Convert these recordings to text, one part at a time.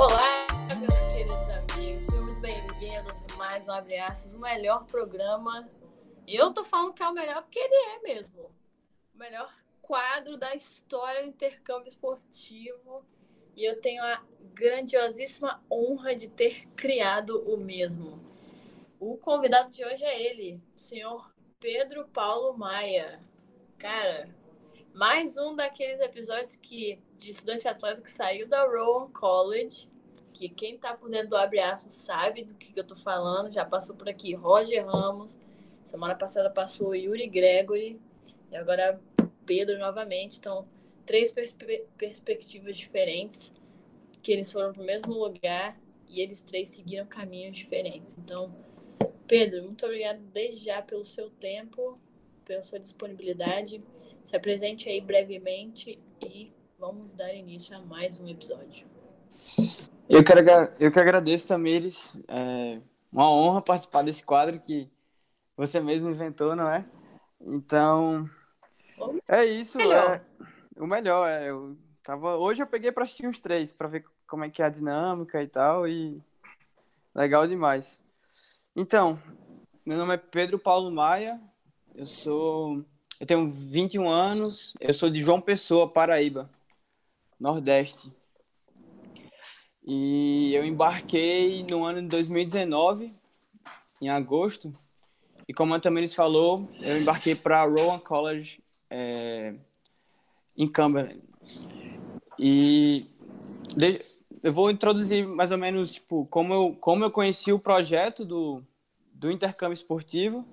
Olá, meus queridos amigos, sejam muito bem-vindos a mais um Abre Aspas, o melhor programa. Eu tô falando que é o melhor porque ele é mesmo. O melhor quadro da história do intercâmbio esportivo. E eu tenho a grandiosíssima honra de ter criado o mesmo. O convidado de hoje é ele, o senhor Pedro Paulo Maia. Cara, mais um daqueles episódios que de estudante atleta que saiu da Rowan College, que quem tá por dentro do abre aspas sabe do que, que eu tô falando, já passou por aqui Roger Ramos, semana passada passou Yuri Gregory, e agora Pedro novamente, então três perspe perspectivas diferentes, que eles foram pro mesmo lugar e eles três seguiram caminhos diferentes. Então, Pedro, muito obrigado desde já pelo seu tempo, pela sua disponibilidade. Se apresente aí brevemente e vamos dar início a mais um episódio. Eu, quero, eu que agradeço, Tamires. É uma honra participar desse quadro que você mesmo inventou, não é? Então, é isso. Melhor. É, o melhor é. Eu tava, hoje eu peguei para assistir uns três, para ver como é que é a dinâmica e tal. E legal demais. Então, meu nome é Pedro Paulo Maia. Eu sou. Eu tenho 21 anos. Eu sou de João Pessoa, Paraíba. Nordeste. E eu embarquei no ano de 2019, em agosto. E como a Tamiris falou, eu embarquei para Rowan College é, em Cumberland. E eu vou introduzir mais ou menos tipo, como, eu, como eu conheci o projeto do, do intercâmbio esportivo.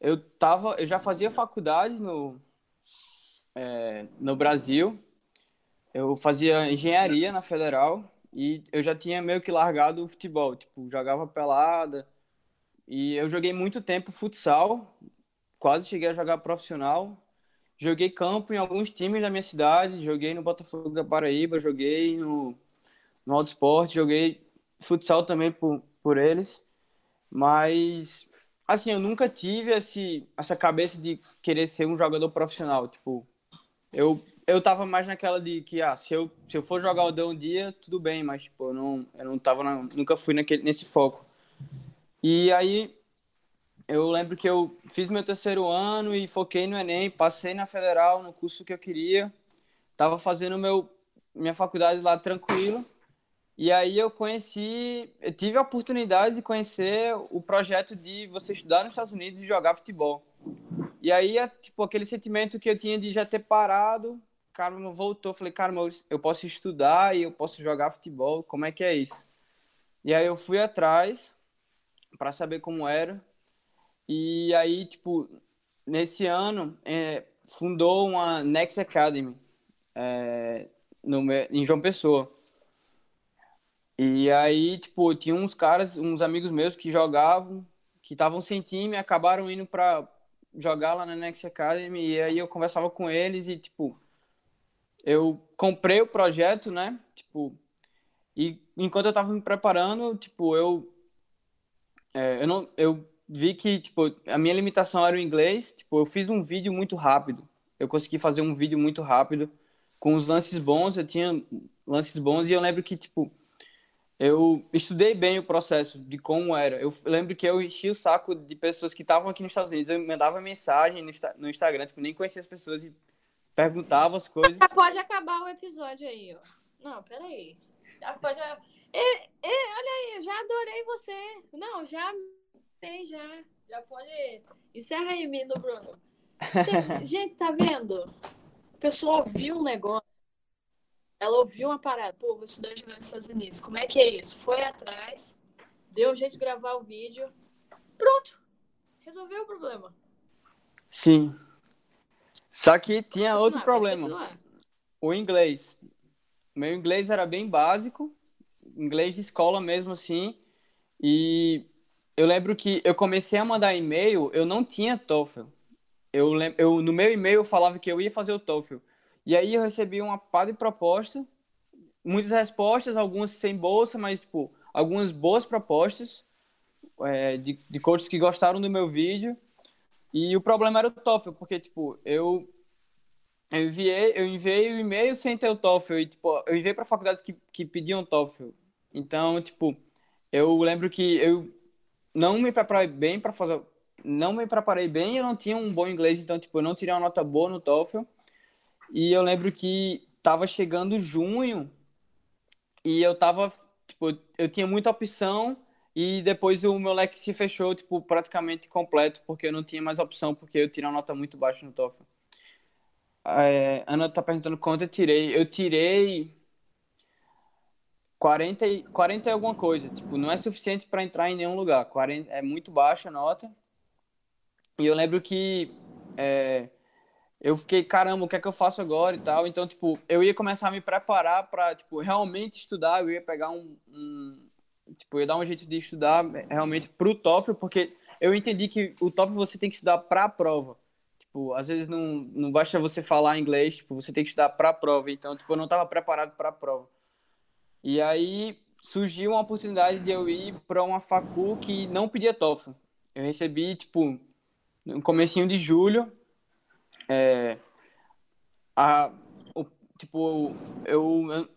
Eu, tava, eu já fazia faculdade no, é, no Brasil eu fazia engenharia na federal e eu já tinha meio que largado o futebol, tipo, jogava pelada. E eu joguei muito tempo futsal, quase cheguei a jogar profissional. Joguei campo em alguns times da minha cidade, joguei no Botafogo da Paraíba, joguei no, no Alto Esporte, joguei futsal também por, por eles. Mas, assim, eu nunca tive esse, essa cabeça de querer ser um jogador profissional. Tipo, eu eu tava mais naquela de que, ah, se eu, se eu for jogar o D um dia, tudo bem, mas, tipo, eu não, eu não tava, na, nunca fui naquele, nesse foco. E aí, eu lembro que eu fiz meu terceiro ano e foquei no Enem, passei na Federal, no curso que eu queria, tava fazendo meu, minha faculdade lá tranquilo, e aí eu conheci, eu tive a oportunidade de conhecer o projeto de você estudar nos Estados Unidos e jogar futebol. E aí, é, tipo, aquele sentimento que eu tinha de já ter parado, cara voltou, falei, cara, eu posso estudar e eu posso jogar futebol, como é que é isso? E aí eu fui atrás para saber como era. E aí, tipo, nesse ano, é, fundou uma Next Academy é, no, em João Pessoa. E aí, tipo, tinha uns caras, uns amigos meus que jogavam, que estavam sem time, acabaram indo para jogar lá na Next Academy. E aí eu conversava com eles e, tipo, eu comprei o projeto, né? Tipo, e enquanto eu tava me preparando, tipo, eu é, eu não eu vi que tipo a minha limitação era o inglês, tipo, eu fiz um vídeo muito rápido. Eu consegui fazer um vídeo muito rápido com os lances bons, eu tinha lances bons e eu lembro que tipo eu estudei bem o processo de como era. Eu lembro que eu enchi o saco de pessoas que estavam aqui nos Estados Unidos. Eu mandava mensagem no, Instagram, tipo, nem conhecia as pessoas e perguntava as coisas. Já pode acabar o episódio aí, ó. Não, peraí. Já pode. E, e, olha aí, eu já adorei você. Não, já tem, já. Já pode. Encerra aí, Mino Bruno. Você... Gente, tá vendo? A pessoa ouviu um negócio. Ela ouviu uma parada. Pô, vou estudar jogando nos Estados Unidos. Como é que é isso? Foi atrás, deu um jeito de gravar o vídeo. Pronto. Resolveu o problema. Sim. Só que tinha outro problema. O inglês. Meu inglês era bem básico, inglês de escola mesmo assim. E eu lembro que eu comecei a mandar e-mail, eu não tinha TOEFL. Eu, eu no meu e-mail eu falava que eu ia fazer o TOEFL. E aí eu recebi uma pá de proposta, muitas respostas, algumas sem bolsa, mas tipo, algumas boas propostas é, de, de coaches que gostaram do meu vídeo. E o problema era o TOEFL, porque, tipo, eu, Eu enviei, eu enviei o e-mail sem ter o TOEFL. E, tipo, eu enviei para faculdades que, que pediam TOEFL. Então, tipo, eu lembro que eu não me preparei bem para fazer. Não me preparei bem, eu não tinha um bom inglês, então, tipo, eu não tirei uma nota boa no TOEFL. E eu lembro que tava chegando junho e eu tava, tipo, eu tinha muita opção e depois o meu leque se fechou, tipo, praticamente completo, porque eu não tinha mais opção, porque eu tirei uma nota muito baixa no TOEFL. É, Ana tá perguntando quanto eu tirei. Eu tirei 40, 40 e alguma coisa. Tipo, não é suficiente para entrar em nenhum lugar. 40, é muito baixa a nota. E eu lembro que é, eu fiquei, caramba, o que é que eu faço agora e tal. Então, tipo, eu ia começar a me preparar para, tipo, realmente estudar. Eu ia pegar um, um, tipo, eu ia dar um jeito de estudar realmente pro TOEFL, porque eu entendi que o TOEFL você tem que estudar para a prova. Tipo, às vezes não, não basta você falar inglês, tipo, você tem que estudar para a prova. Então, tipo, eu não estava preparado para a prova. E aí surgiu uma oportunidade de eu ir para uma facu que não pedia TOEFL. Eu recebi, tipo, no comecinho de julho, é, a, o, tipo, eu,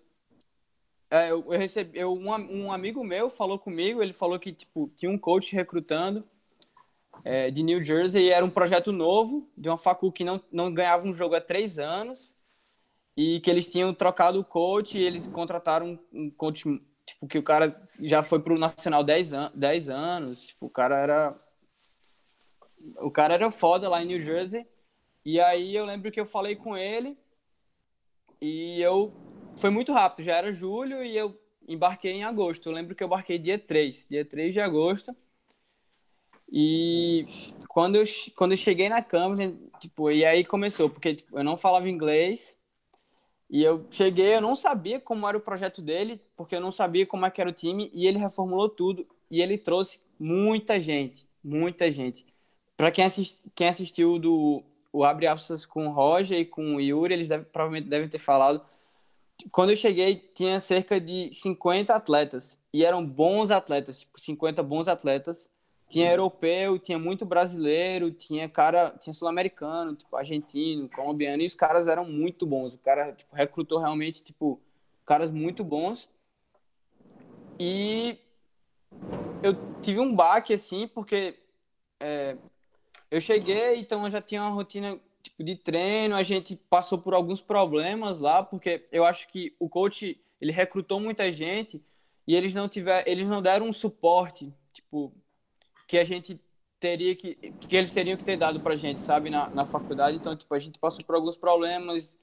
é, eu, eu recebi, eu, um, um amigo meu falou comigo, ele falou que, tipo, tinha um coach recrutando é, de New Jersey. Era um projeto novo de uma facul que não, não ganhava um jogo há três anos e que eles tinham trocado o coach e eles contrataram um coach tipo que o cara já foi pro nacional 10 an 10 anos, tipo, o cara era o cara era foda lá em New Jersey. E aí eu lembro que eu falei com ele e eu foi muito rápido, já era julho e eu embarquei em agosto. Eu lembro que eu embarquei dia 3, dia 3 de agosto. E quando eu, quando eu cheguei na câmera, tipo, e aí começou, porque tipo, eu não falava inglês. E eu cheguei, eu não sabia como era o projeto dele, porque eu não sabia como é que era o time, e ele reformulou tudo, e ele trouxe muita gente, muita gente. Para quem, quem assistiu do o Abre Aspas com o Roger e com o Yuri, eles deve, provavelmente devem ter falado. Quando eu cheguei, tinha cerca de 50 atletas, e eram bons atletas, tipo, 50 bons atletas, tinha europeu, tinha muito brasileiro, tinha cara, tinha sul-americano, tipo argentino, colombiano, e os caras eram muito bons. O cara tipo, recrutou realmente tipo caras muito bons. E eu tive um baque assim, porque é, eu cheguei, então eu já tinha uma rotina tipo de treino, a gente passou por alguns problemas lá, porque eu acho que o coach, ele recrutou muita gente e eles não tiver, eles não deram um suporte, tipo, que a gente teria que que eles teriam que ter dado para gente, sabe, na, na faculdade. Então, tipo, a gente passou por alguns problemas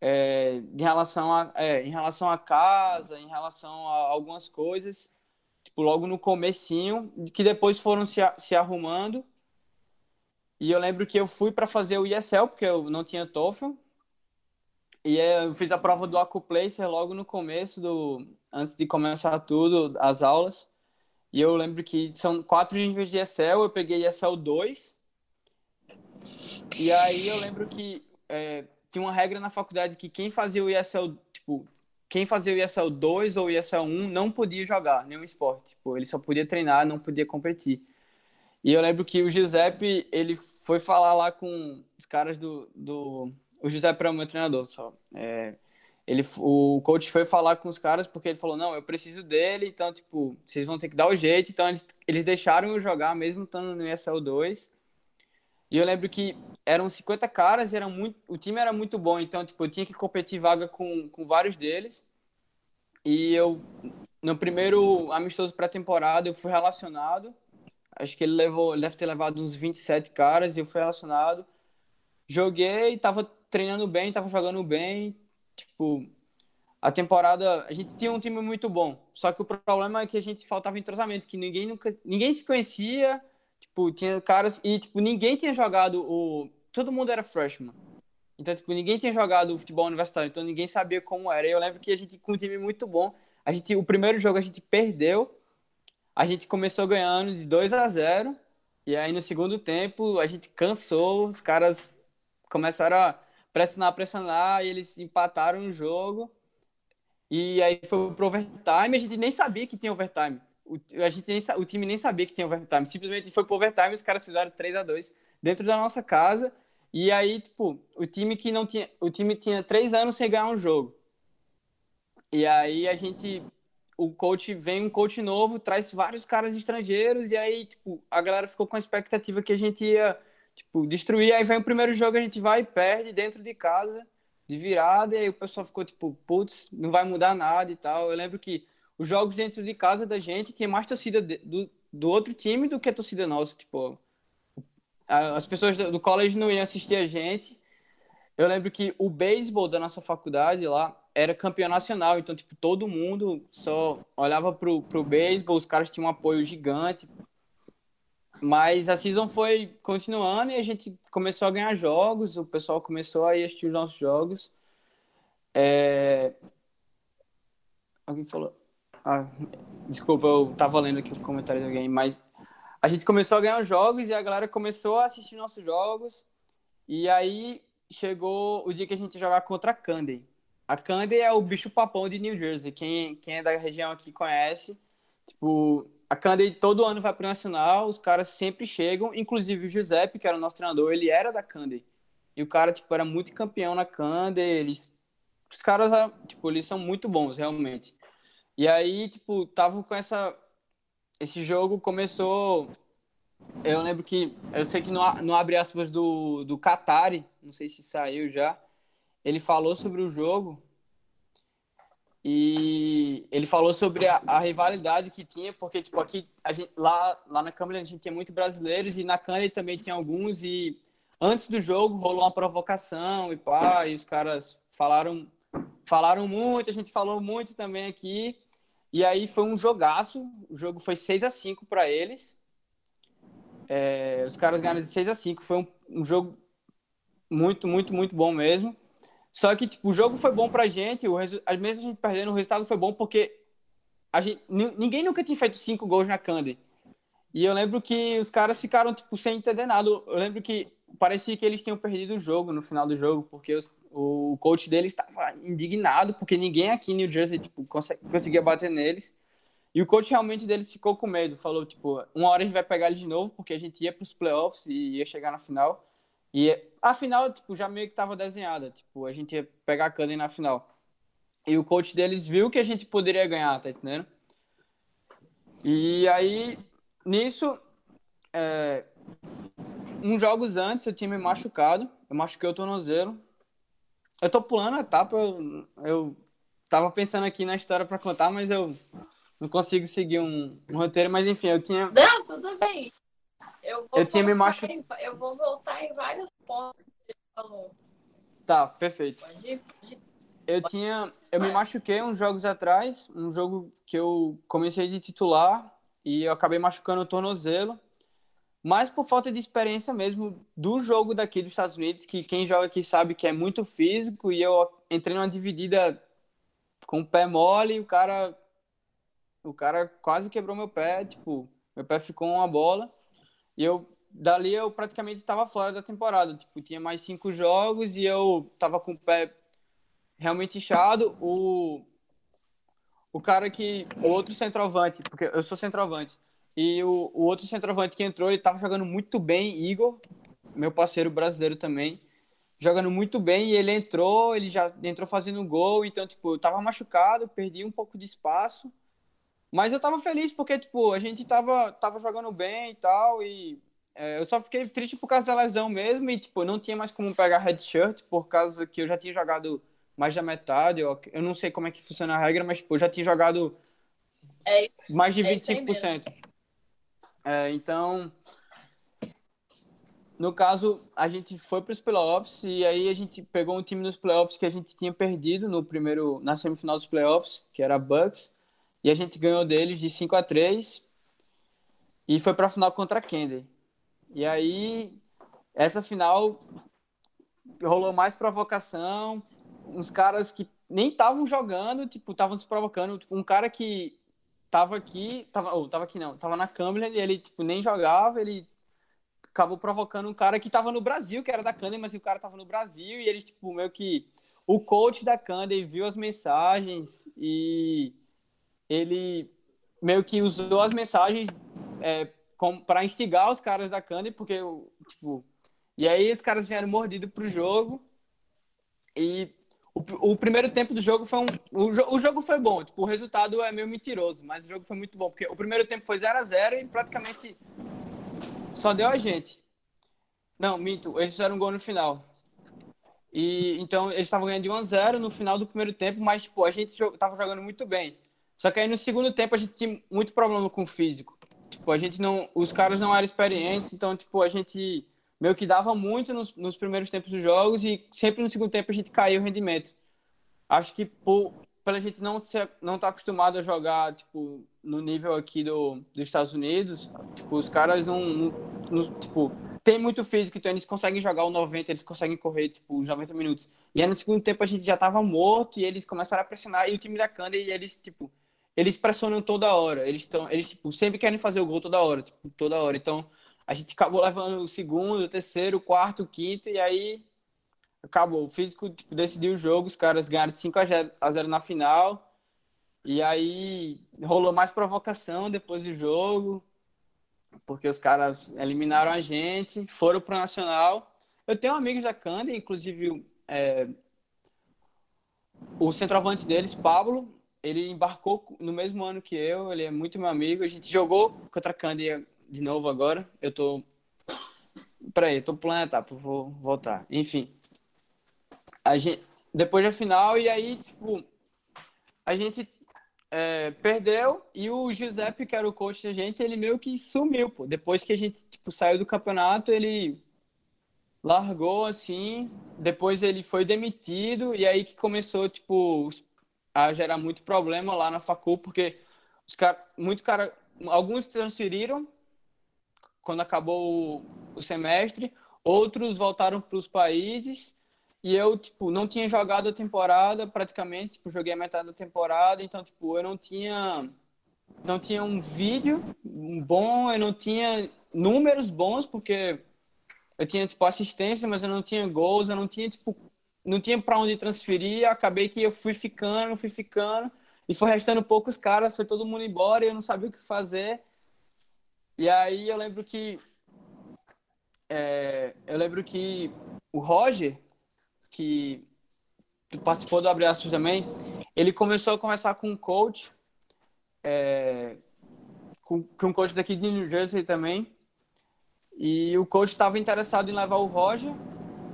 é, em relação a é, em relação à casa, em relação a algumas coisas, tipo, logo no comecinho, que depois foram se, se arrumando. E eu lembro que eu fui para fazer o ESL, porque eu não tinha TOEFL. E eu fiz a prova do Acuplacer logo no começo do antes de começar tudo, as aulas. E eu lembro que são quatro níveis de Excel, eu peguei Excel 2. E aí eu lembro que é, tinha uma regra na faculdade que quem fazia o ESL, tipo, quem fazia o ESL 2 ou o ESL 1 não podia jogar nenhum esporte. Tipo, ele só podia treinar, não podia competir. E eu lembro que o Giuseppe, ele foi falar lá com os caras do... do... O Giuseppe era o meu treinador, só. É ele, o coach foi falar com os caras porque ele falou: Não, eu preciso dele, então, tipo, vocês vão ter que dar o jeito. Então, eles, eles deixaram eu jogar, mesmo estando no ESL 2. E eu lembro que eram 50 caras e era muito, o time era muito bom, então, tipo, eu tinha que competir vaga com, com vários deles. E eu, no primeiro amistoso pré-temporada, eu fui relacionado. Acho que ele levou, ele deve ter levado uns 27 caras e eu fui relacionado. Joguei, tava treinando bem, tava jogando bem, Tipo, a temporada, a gente tinha um time muito bom, só que o problema é que a gente faltava entrosamento, que ninguém nunca, ninguém se conhecia, tipo, tinha caras e tipo, ninguém tinha jogado o todo mundo era freshman. Então, tipo, ninguém tinha jogado futebol universitário, então ninguém sabia como era. E eu lembro que a gente com um time muito bom, a gente o primeiro jogo a gente perdeu. A gente começou ganhando de 2 a 0 e aí no segundo tempo a gente cansou, os caras começaram a pressionar, pressionar, e eles empataram o jogo. E aí foi pro overtime, a gente nem sabia que tinha overtime. O, a gente nem, o time nem sabia que tinha overtime. Simplesmente foi pro overtime os caras fizeram 3 a 2 dentro da nossa casa. E aí, tipo, o time que não tinha. O time tinha três anos sem ganhar um jogo. E aí a gente. O coach vem um coach novo, traz vários caras estrangeiros, e aí, tipo, a galera ficou com a expectativa que a gente ia, tipo, destruir. Aí vem o primeiro jogo, a gente vai e perde dentro de casa, de virada, e aí o pessoal ficou tipo, putz, não vai mudar nada e tal. Eu lembro que os jogos dentro de casa da gente tinha mais torcida do, do outro time do que a torcida nossa. Tipo, as pessoas do college não iam assistir a gente. Eu lembro que o beisebol da nossa faculdade lá era campeão nacional, então, tipo, todo mundo só olhava pro, pro beisebol, os caras tinham um apoio gigante. Mas a season foi continuando e a gente começou a ganhar jogos, o pessoal começou a assistir os nossos jogos. É... Alguém falou. Ah, desculpa, eu tava lendo aqui o comentário de alguém, mas a gente começou a ganhar jogos e a galera começou a assistir nossos jogos. E aí chegou o dia que a gente ia jogar contra a Candy. A Candy é o bicho papão de New Jersey. Quem, quem é da região aqui conhece. Tipo, a Candy todo ano vai pro Nacional, os caras sempre chegam, inclusive o Giuseppe, que era o nosso treinador, ele era da Candy. E o cara, tipo, era muito campeão na Candy, eles... Os caras, tipo, eles são muito bons, realmente. E aí, tipo, tava com essa esse jogo começou. Eu lembro que. Eu sei que no, no abre aspas do, do Qatari, não sei se saiu já. Ele falou sobre o jogo. E ele falou sobre a, a rivalidade que tinha, porque, tipo, aqui, gente, lá, lá na Câmara a gente tinha muitos brasileiros e na Câmara também tinha alguns. E antes do jogo rolou uma provocação e pá, e os caras falaram, falaram muito, a gente falou muito também aqui. E aí foi um jogaço. O jogo foi 6 a 5 para eles. É, os caras ganharam de 6 a 5 Foi um, um, jogo muito, muito, muito bom mesmo. Só que tipo, o jogo foi bom pra gente. O mesmo a gente perdendo, o resultado foi bom porque a gente, ninguém nunca tinha feito cinco gols na Candy. E eu lembro que os caras ficaram tipo, sem entender nada. Eu lembro que parecia que eles tinham perdido o jogo no final do jogo, porque os, o coach deles estava indignado, porque ninguém aqui em New Jersey tipo, conseguia bater neles. E o coach realmente deles ficou com medo, falou, tipo, uma hora a gente vai pegar eles de novo, porque a gente ia para os playoffs e ia chegar na final. E a final, tipo, já meio que estava desenhada, tipo, a gente ia pegar a Candy na final. E o coach deles viu que a gente poderia ganhar, tá entendendo? E aí, nisso, é, uns jogos antes eu tinha me machucado, eu machuquei o tornozelo. Eu tô pulando a etapa, eu, eu tava pensando aqui na história para contar, mas eu não consigo seguir um, um, roteiro, mas enfim, eu tinha. Não, tudo bem. Eu, eu tinha me machucado. Eu vou voltar em vários pontos que você falou. Tá, perfeito. Eu tinha. Eu me machuquei uns jogos atrás, um jogo que eu comecei de titular e eu acabei machucando o tornozelo mas por falta de experiência mesmo do jogo daqui dos Estados Unidos, que quem joga aqui sabe que é muito físico, e eu entrei numa dividida com o pé mole e o cara o cara quase quebrou meu pé, tipo, meu pé ficou uma bola, e eu dali eu praticamente estava fora da temporada, tipo, tinha mais cinco jogos e eu tava com o pé realmente inchado, o o cara que o outro centroavante, porque eu sou centroavante, e o, o outro centroavante que entrou, ele estava jogando muito bem, Igor, meu parceiro brasileiro também, jogando muito bem, e ele entrou, ele já entrou fazendo gol, então, tipo, eu tava machucado, perdi um pouco de espaço, mas eu tava feliz porque, tipo, a gente tava, tava jogando bem e tal, e é, eu só fiquei triste por causa da lesão mesmo, e, tipo, não tinha mais como pegar headshirt, por causa que eu já tinha jogado mais da metade, eu, eu não sei como é que funciona a regra, mas, tipo, eu já tinha jogado é, mais de 25%. É é, então, no caso, a gente foi para os playoffs e aí a gente pegou um time nos playoffs que a gente tinha perdido no primeiro, na semifinal dos playoffs, que era Bucks, e a gente ganhou deles de 5 a 3 e foi para a final contra a Candy. E aí, essa final rolou mais provocação, uns caras que nem estavam jogando, tipo, estavam se provocando. Um cara que tava aqui, tava, ou tava aqui não, tava na Cumberland e ele, tipo, nem jogava, ele acabou provocando um cara que tava no Brasil, que era da Candem, mas o cara tava no Brasil e ele, tipo, meio que o coach da Candem viu as mensagens e ele meio que usou as mensagens é, para instigar os caras da Candem, porque, tipo, E aí os caras vieram mordidos pro jogo. E o, o, primeiro tempo do jogo foi um. O, o, jogo foi bom, tipo, o resultado é meio mentiroso, mas o jogo foi muito bom, porque o primeiro tempo foi 0 a 0 e praticamente só deu a gente. Não, minto, eles fizeram um gol no final. E então eles estavam ganhando de 1 a 0 no final do primeiro tempo, mas pô, a gente estava jogando muito bem. Só que aí no segundo tempo a gente tinha muito problema com o físico. Tipo, a gente não, os caras não eram experientes, então tipo, a gente meio que dava muito nos, nos primeiros tempos dos jogos e sempre no segundo tempo a gente caiu o rendimento. Acho que por pela gente não ser, não estar tá acostumado a jogar tipo no nível aqui do, dos Estados Unidos, tipo os caras não, não, não tipo tem muito físico, então eles conseguem jogar o 90, eles conseguem correr, tipo, os 90 minutos. E aí no segundo tempo a gente já tava morto e eles começaram a pressionar. E o time da Canda, eles, tipo, eles pressionam toda hora. Eles estão, eles, tipo, sempre querem fazer o gol toda hora, tipo, toda hora. Então a gente acabou levando o segundo, o terceiro, o quarto, o quinto, e aí acabou. O físico tipo, decidiu o jogo, os caras ganharam de 5 a 0 na final. E aí rolou mais provocação depois do jogo porque os caras eliminaram a gente, foram pro Nacional. Eu tenho amigos da Candy, inclusive é, o centroavante deles, Pablo, ele embarcou no mesmo ano que eu, ele é muito meu amigo. A gente jogou contra a Candy de novo agora. Eu tô. Peraí, tô pulando etapa, vou voltar. Enfim. A gente... Depois da final, e aí, tipo, a gente é, perdeu e o Giuseppe, que era o coach da gente, ele meio que sumiu, pô. Depois que a gente tipo, saiu do campeonato, ele largou assim, depois ele foi demitido e aí que começou, tipo, a gerar muito problema lá na facul, porque os cara, muito cara, alguns transferiram quando acabou o, o semestre, outros voltaram para os países e eu, tipo, não tinha jogado a temporada praticamente, tipo, joguei a metade da temporada, então, tipo, eu não tinha não tinha um vídeo bom, eu não tinha números bons, porque eu tinha, tipo, assistência, mas eu não tinha gols, eu não tinha, tipo, não tinha para onde transferir, acabei que eu fui ficando, fui ficando, e foi restando poucos caras, foi todo mundo embora, e eu não sabia o que fazer. E aí eu lembro que é, eu lembro que o Roger, que participou do Abre Aspas também, ele começou a conversar com um coach, é, com, com um coach daqui de New Jersey também, e o coach estava interessado em levar o Roger,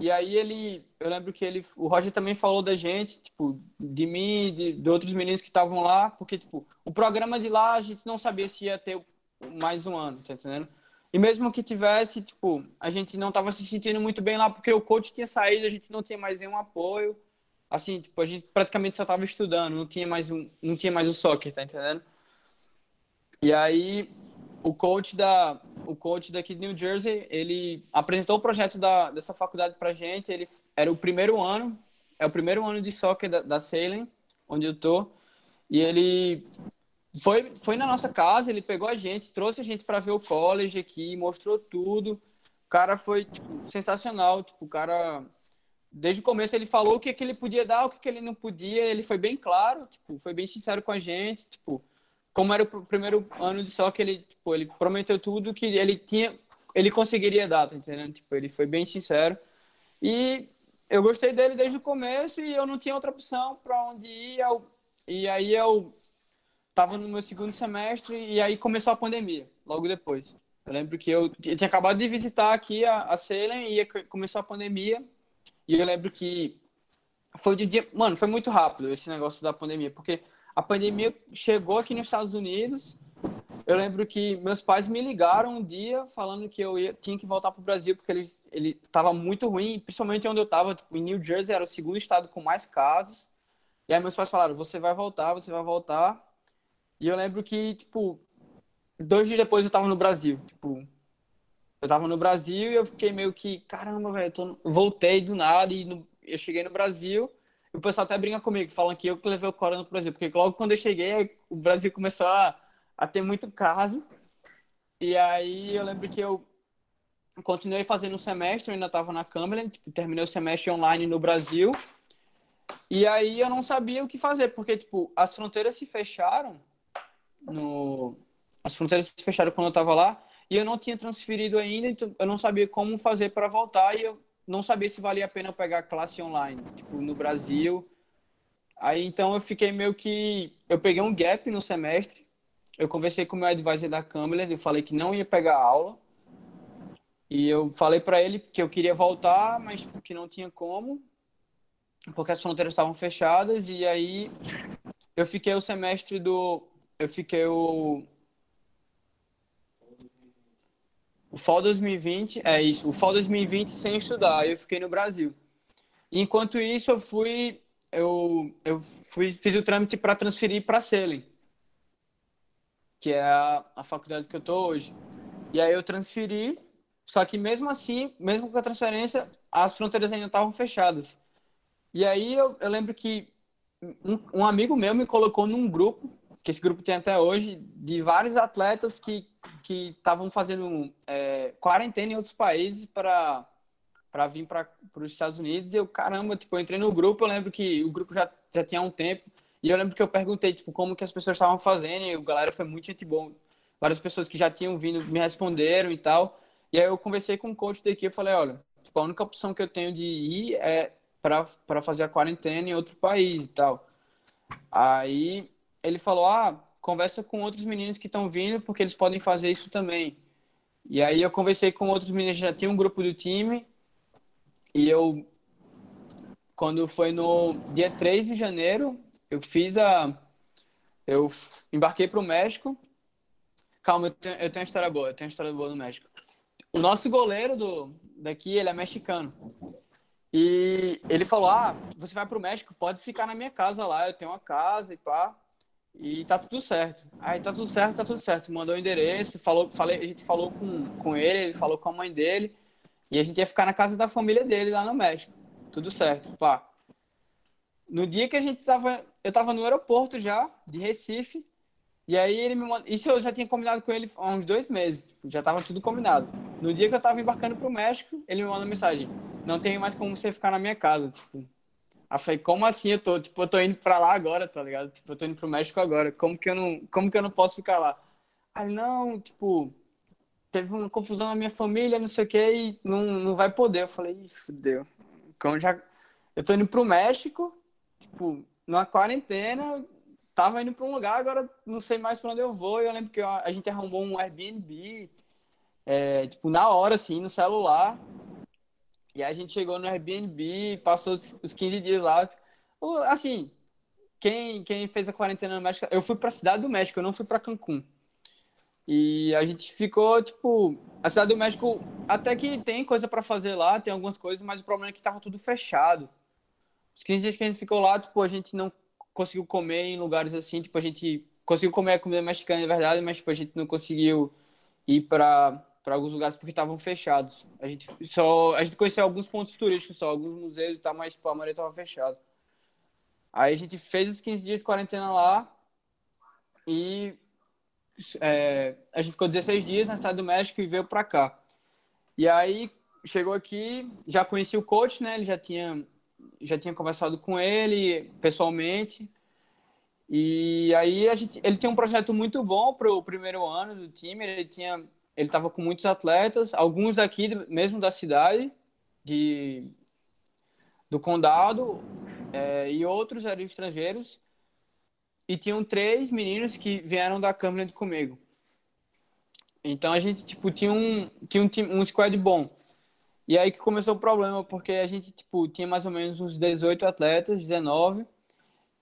e aí ele, eu lembro que ele, o Roger também falou da gente, tipo, de mim, de, de outros meninos que estavam lá, porque, tipo, o programa de lá a gente não sabia se ia ter mais um ano, tá entendendo? E mesmo que tivesse, tipo, a gente não estava se sentindo muito bem lá porque o coach tinha saído, a gente não tinha mais nenhum apoio. Assim, tipo, a gente praticamente só estava estudando, não tinha mais um, não tinha mais o soccer, tá entendendo? E aí o coach da o coach daqui de New Jersey, ele apresentou o projeto da, dessa faculdade pra gente, ele era o primeiro ano, é o primeiro ano de soccer da, da Salem, onde eu tô, e ele foi, foi na nossa casa, ele pegou a gente, trouxe a gente para ver o college aqui, mostrou tudo. O cara foi tipo, sensacional, tipo, o cara desde o começo ele falou o que, que ele podia dar, o que, que ele não podia, ele foi bem claro, tipo, foi bem sincero com a gente, tipo, como era o primeiro ano de só que ele, tipo, ele prometeu tudo que ele tinha, ele conseguiria dar, tá entendendo? Tipo, ele foi bem sincero. E eu gostei dele desde o começo e eu não tinha outra opção para onde ir. Eu, e aí eu estava no meu segundo semestre e aí começou a pandemia, logo depois. Eu lembro que eu, tinha acabado de visitar aqui a, a Salem e começou a pandemia. E eu lembro que foi de dia. Mano, foi muito rápido esse negócio da pandemia, porque a pandemia chegou aqui nos Estados Unidos. Eu lembro que meus pais me ligaram um dia falando que eu ia, tinha que voltar para o Brasil porque ele ele estava muito ruim, principalmente onde eu estava, em New Jersey era o segundo estado com mais casos. E aí meus pais falaram: "Você vai voltar, você vai voltar". E eu lembro que, tipo, dois dias depois eu tava no Brasil. Tipo, eu tava no Brasil e eu fiquei meio que, caramba, velho, voltei do nada e no... eu cheguei no Brasil. O pessoal até brinca comigo, falam que eu que levei o corona pro Brasil. Porque logo quando eu cheguei, o Brasil começou a, a ter muito caso. E aí eu lembro que eu continuei fazendo o semestre, eu ainda tava na Cumberland, tipo, terminei o semestre online no Brasil. E aí eu não sabia o que fazer, porque, tipo, as fronteiras se fecharam no... As fronteiras se fecharam quando eu tava lá. e eu não tinha transferido ainda, então eu não sabia como fazer para voltar e eu não sabia se valia a pena pegar classe online, tipo, no Brasil. Aí então eu fiquei meio que. Eu peguei um gap no semestre. Eu conversei com o meu advisor da Câmara, eu falei que não ia pegar aula. E eu falei para ele que eu queria voltar, mas que não tinha como, porque as fronteiras estavam fechadas. E aí eu fiquei o semestre do. Eu fiquei o. O Fall 2020, é isso, o Fall 2020 sem estudar, eu fiquei no Brasil. Enquanto isso, eu fui. Eu, eu fui, fiz o trâmite para transferir para Selen, que é a, a faculdade que eu tô hoje. E aí eu transferi só que mesmo assim, mesmo com a transferência, as fronteiras ainda estavam fechadas. E aí eu, eu lembro que um, um, amigo meu me colocou num grupo, que esse grupo tem até hoje, de vários atletas que que estavam fazendo é, quarentena em outros países para para vir para os Estados Unidos. E eu, caramba, tipo, eu entrei no grupo, eu lembro que o grupo já, já tinha um tempo. E eu lembro que eu perguntei, tipo, como que as pessoas estavam fazendo. E a galera foi muito gente boa. Várias pessoas que já tinham vindo me responderam e tal. E aí eu conversei com o coach daqui, eu falei, olha, tipo, a única opção que eu tenho de ir é para fazer a quarentena em outro país e tal. Aí ele falou, ah, conversa com outros meninos que estão vindo, porque eles podem fazer isso também. E aí eu conversei com outros meninos, já tinha um grupo do time, e eu, quando foi no dia 3 de janeiro, eu fiz a... Eu embarquei para o México. Calma, eu tenho, eu tenho uma história boa, eu tenho uma história boa no México. O nosso goleiro do, daqui, ele é mexicano. E ele falou: Ah, você vai pro México, pode ficar na minha casa lá, eu tenho uma casa e pá. E tá tudo certo. Aí tá tudo certo, tá tudo certo. Mandou o endereço, falou, falei, a gente falou com, com ele, ele falou com a mãe dele. E a gente ia ficar na casa da família dele lá no México. Tudo certo, pá. No dia que a gente tava. Eu tava no aeroporto já, de Recife. E aí ele me mandou. Isso eu já tinha combinado com ele há uns dois meses. Já tava tudo combinado. No dia que eu tava embarcando pro México, ele me manda mensagem. Não tem mais como você ficar na minha casa. Tipo. Aí falei, como assim? Eu tô, tipo, eu tô indo pra lá agora, tá ligado? Tipo, eu tô indo pro México agora. Como que eu não, como que eu não posso ficar lá? Aí, não, tipo, teve uma confusão na minha família, não sei o que, e não, não vai poder. Eu falei, isso deu. Então já. Eu tô indo pro México, tipo, numa quarentena, tava indo para um lugar, agora não sei mais para onde eu vou. Eu lembro que a gente arrumou um Airbnb, é, tipo, na hora, assim, no celular. E a gente chegou no Airbnb, passou os 15 dias lá. Assim, quem, quem fez a quarentena no México, eu fui para a cidade do México, eu não fui para Cancún. E a gente ficou, tipo, a cidade do México até que tem coisa para fazer lá, tem algumas coisas, mas o problema é que tava tudo fechado. Os 15 dias que a gente ficou lá, tipo, a gente não conseguiu comer em lugares assim, tipo, a gente conseguiu comer a comida mexicana, é verdade, mas tipo, a gente não conseguiu ir para para alguns lugares porque estavam fechados. A gente só a gente conheceu alguns pontos turísticos só, alguns museus e tal, mas tipo, a maioria estava fechado. Aí a gente fez os 15 dias de quarentena lá e é, a gente ficou 16 dias na cidade do México e veio para cá. E aí chegou aqui, já conheci o coach, né? Ele já tinha já tinha conversado com ele pessoalmente. E aí a gente, ele tinha um projeto muito bom para o primeiro ano do time. Ele tinha, ele estava com muitos atletas, alguns daqui mesmo da cidade, de do condado, é, e outros eram estrangeiros. E tinham três meninos que vieram da Câmara comigo. Então a gente tipo tinha um tinha um, time, um squad bom. E aí que começou o problema, porque a gente, tipo, tinha mais ou menos uns 18 atletas, 19,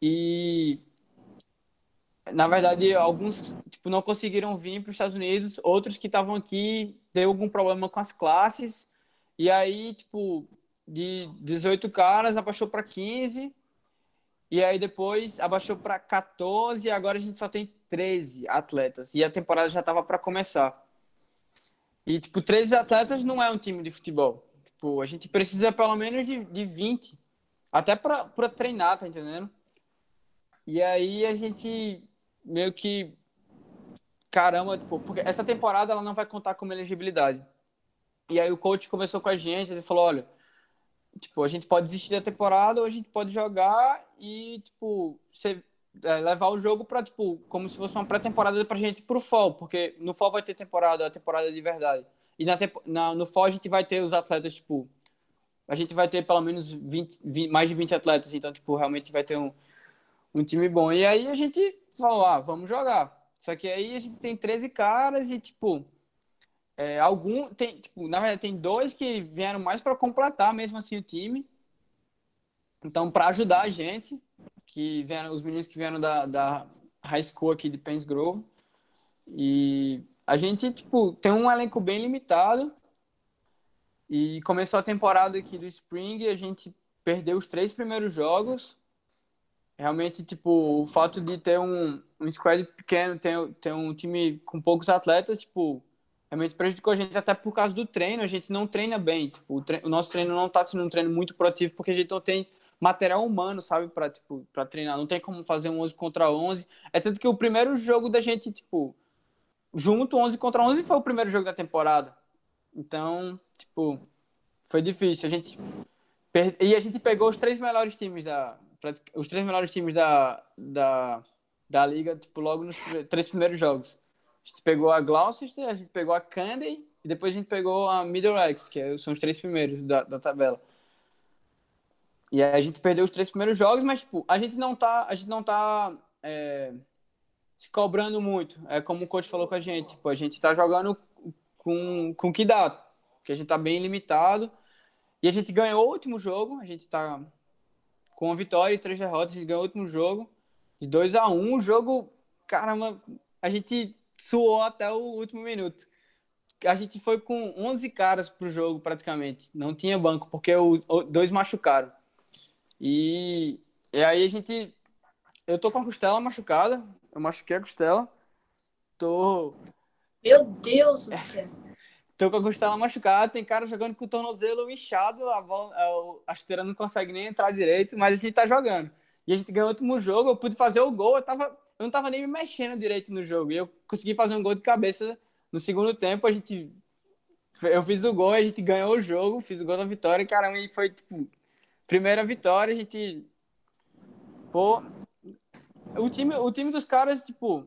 e na verdade alguns, tipo, não conseguiram vir para os Estados Unidos, outros que estavam aqui deu algum problema com as classes, e aí, tipo, de 18 caras abaixou para 15, e aí depois abaixou para 14, e agora a gente só tem 13 atletas, e a temporada já estava para começar. E, tipo, 13 atletas não é um time de futebol. Tipo, a gente precisa pelo menos de, de 20. Até pra treinar, tá entendendo? E aí a gente meio que. Caramba, tipo, porque essa temporada ela não vai contar como elegibilidade. E aí o coach conversou com a gente, ele falou, olha, tipo, a gente pode desistir da temporada ou a gente pode jogar e, tipo, você é, levar o jogo para tipo, como se fosse uma pré-temporada pra gente pro fall, porque no fall vai ter temporada, a temporada de verdade. E na, na, no fall a gente vai ter os atletas, tipo, a gente vai ter pelo menos 20, 20, mais de 20 atletas, então, tipo, realmente vai ter um, um time bom. E aí a gente falou, ah, vamos jogar. Só que aí a gente tem 13 caras e, tipo, é, algum, tem, tipo, na verdade, tem dois que vieram mais para completar mesmo assim o time. Então, para ajudar a gente, que vieram, os meninos que vieram da, da high school aqui de Pence Grove. E a gente, tipo, tem um elenco bem limitado. E começou a temporada aqui do Spring a gente perdeu os três primeiros jogos. Realmente, tipo, o fato de ter um, um squad pequeno, ter, ter um time com poucos atletas, tipo, realmente prejudicou a gente até por causa do treino. A gente não treina bem. Tipo, o, o nosso treino não está sendo um treino muito proativo porque a gente não tem material humano, sabe, para tipo, para treinar. Não tem como fazer um 11 contra 11. É tanto que o primeiro jogo da gente, tipo, junto 11 contra 11 foi o primeiro jogo da temporada. Então, tipo, foi difícil. A gente e a gente pegou os três melhores times da os três melhores times da, da, da liga, tipo, logo nos três primeiros jogos. A gente pegou a Gloucester, a gente pegou a Candy e depois a gente pegou a Middlesex, que é, são os três primeiros da, da tabela. E aí a gente perdeu os três primeiros jogos, mas tipo, a gente não tá, a gente não tá é, se cobrando muito. É como o coach falou com a gente, tipo, a gente tá jogando com com que dá, porque a gente tá bem limitado. E a gente ganhou o último jogo, a gente tá com uma vitória e três derrotas, a gente ganhou o último jogo de 2 a 1 um, o jogo, caramba, a gente suou até o último minuto. A gente foi com 11 caras pro jogo praticamente, não tinha banco porque os dois machucaram. E, e aí a gente. Eu tô com a costela machucada. Eu machuquei a costela. Tô. Meu Deus do céu. Tô com a costela machucada. Tem cara jogando com o tornozelo inchado. A, bola, a, chuteira não consegue nem entrar direito, mas a gente tá jogando. E a gente ganhou o último jogo. Eu pude fazer o gol. Eu, tava, eu não tava nem me mexendo direito no jogo. E eu consegui fazer um gol de cabeça no segundo tempo. A gente. Eu fiz o gol, a gente ganhou o jogo, fiz o gol da vitória, caramba, e foi tipo primeira vitória, a gente. Pô. O time, o time dos caras, tipo.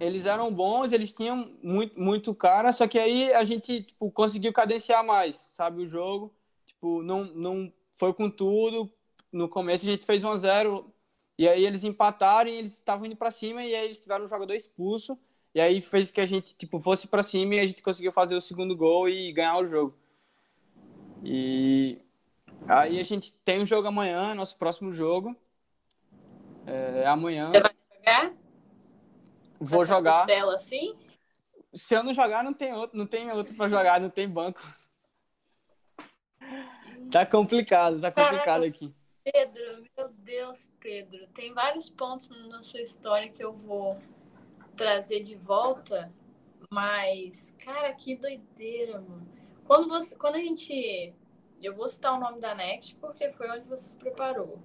Eles eram bons, eles tinham muito, muito cara, só que aí a gente tipo, conseguiu cadenciar mais, sabe, o jogo. Tipo, não, não foi com tudo. No começo a gente fez 1 a 0 e aí eles empataram e eles estavam indo para cima e aí eles tiveram um jogador expulso. E aí fez que a gente tipo fosse para cima e a gente conseguiu fazer o segundo gol e ganhar o jogo. E Aí a gente tem um jogo amanhã, nosso próximo jogo. É, amanhã. Você vai jogar? Vou jogar. Costela assim? Se eu não jogar, não tem outro, não tem outro para jogar, não tem banco. Tá complicado, tá complicado Caraca, aqui. Pedro, meu Deus, Pedro, tem vários pontos na sua história que eu vou trazer de volta, mas, cara, que doideira, mano. Quando, você, quando a gente eu vou citar o nome da Next porque foi onde você se preparou.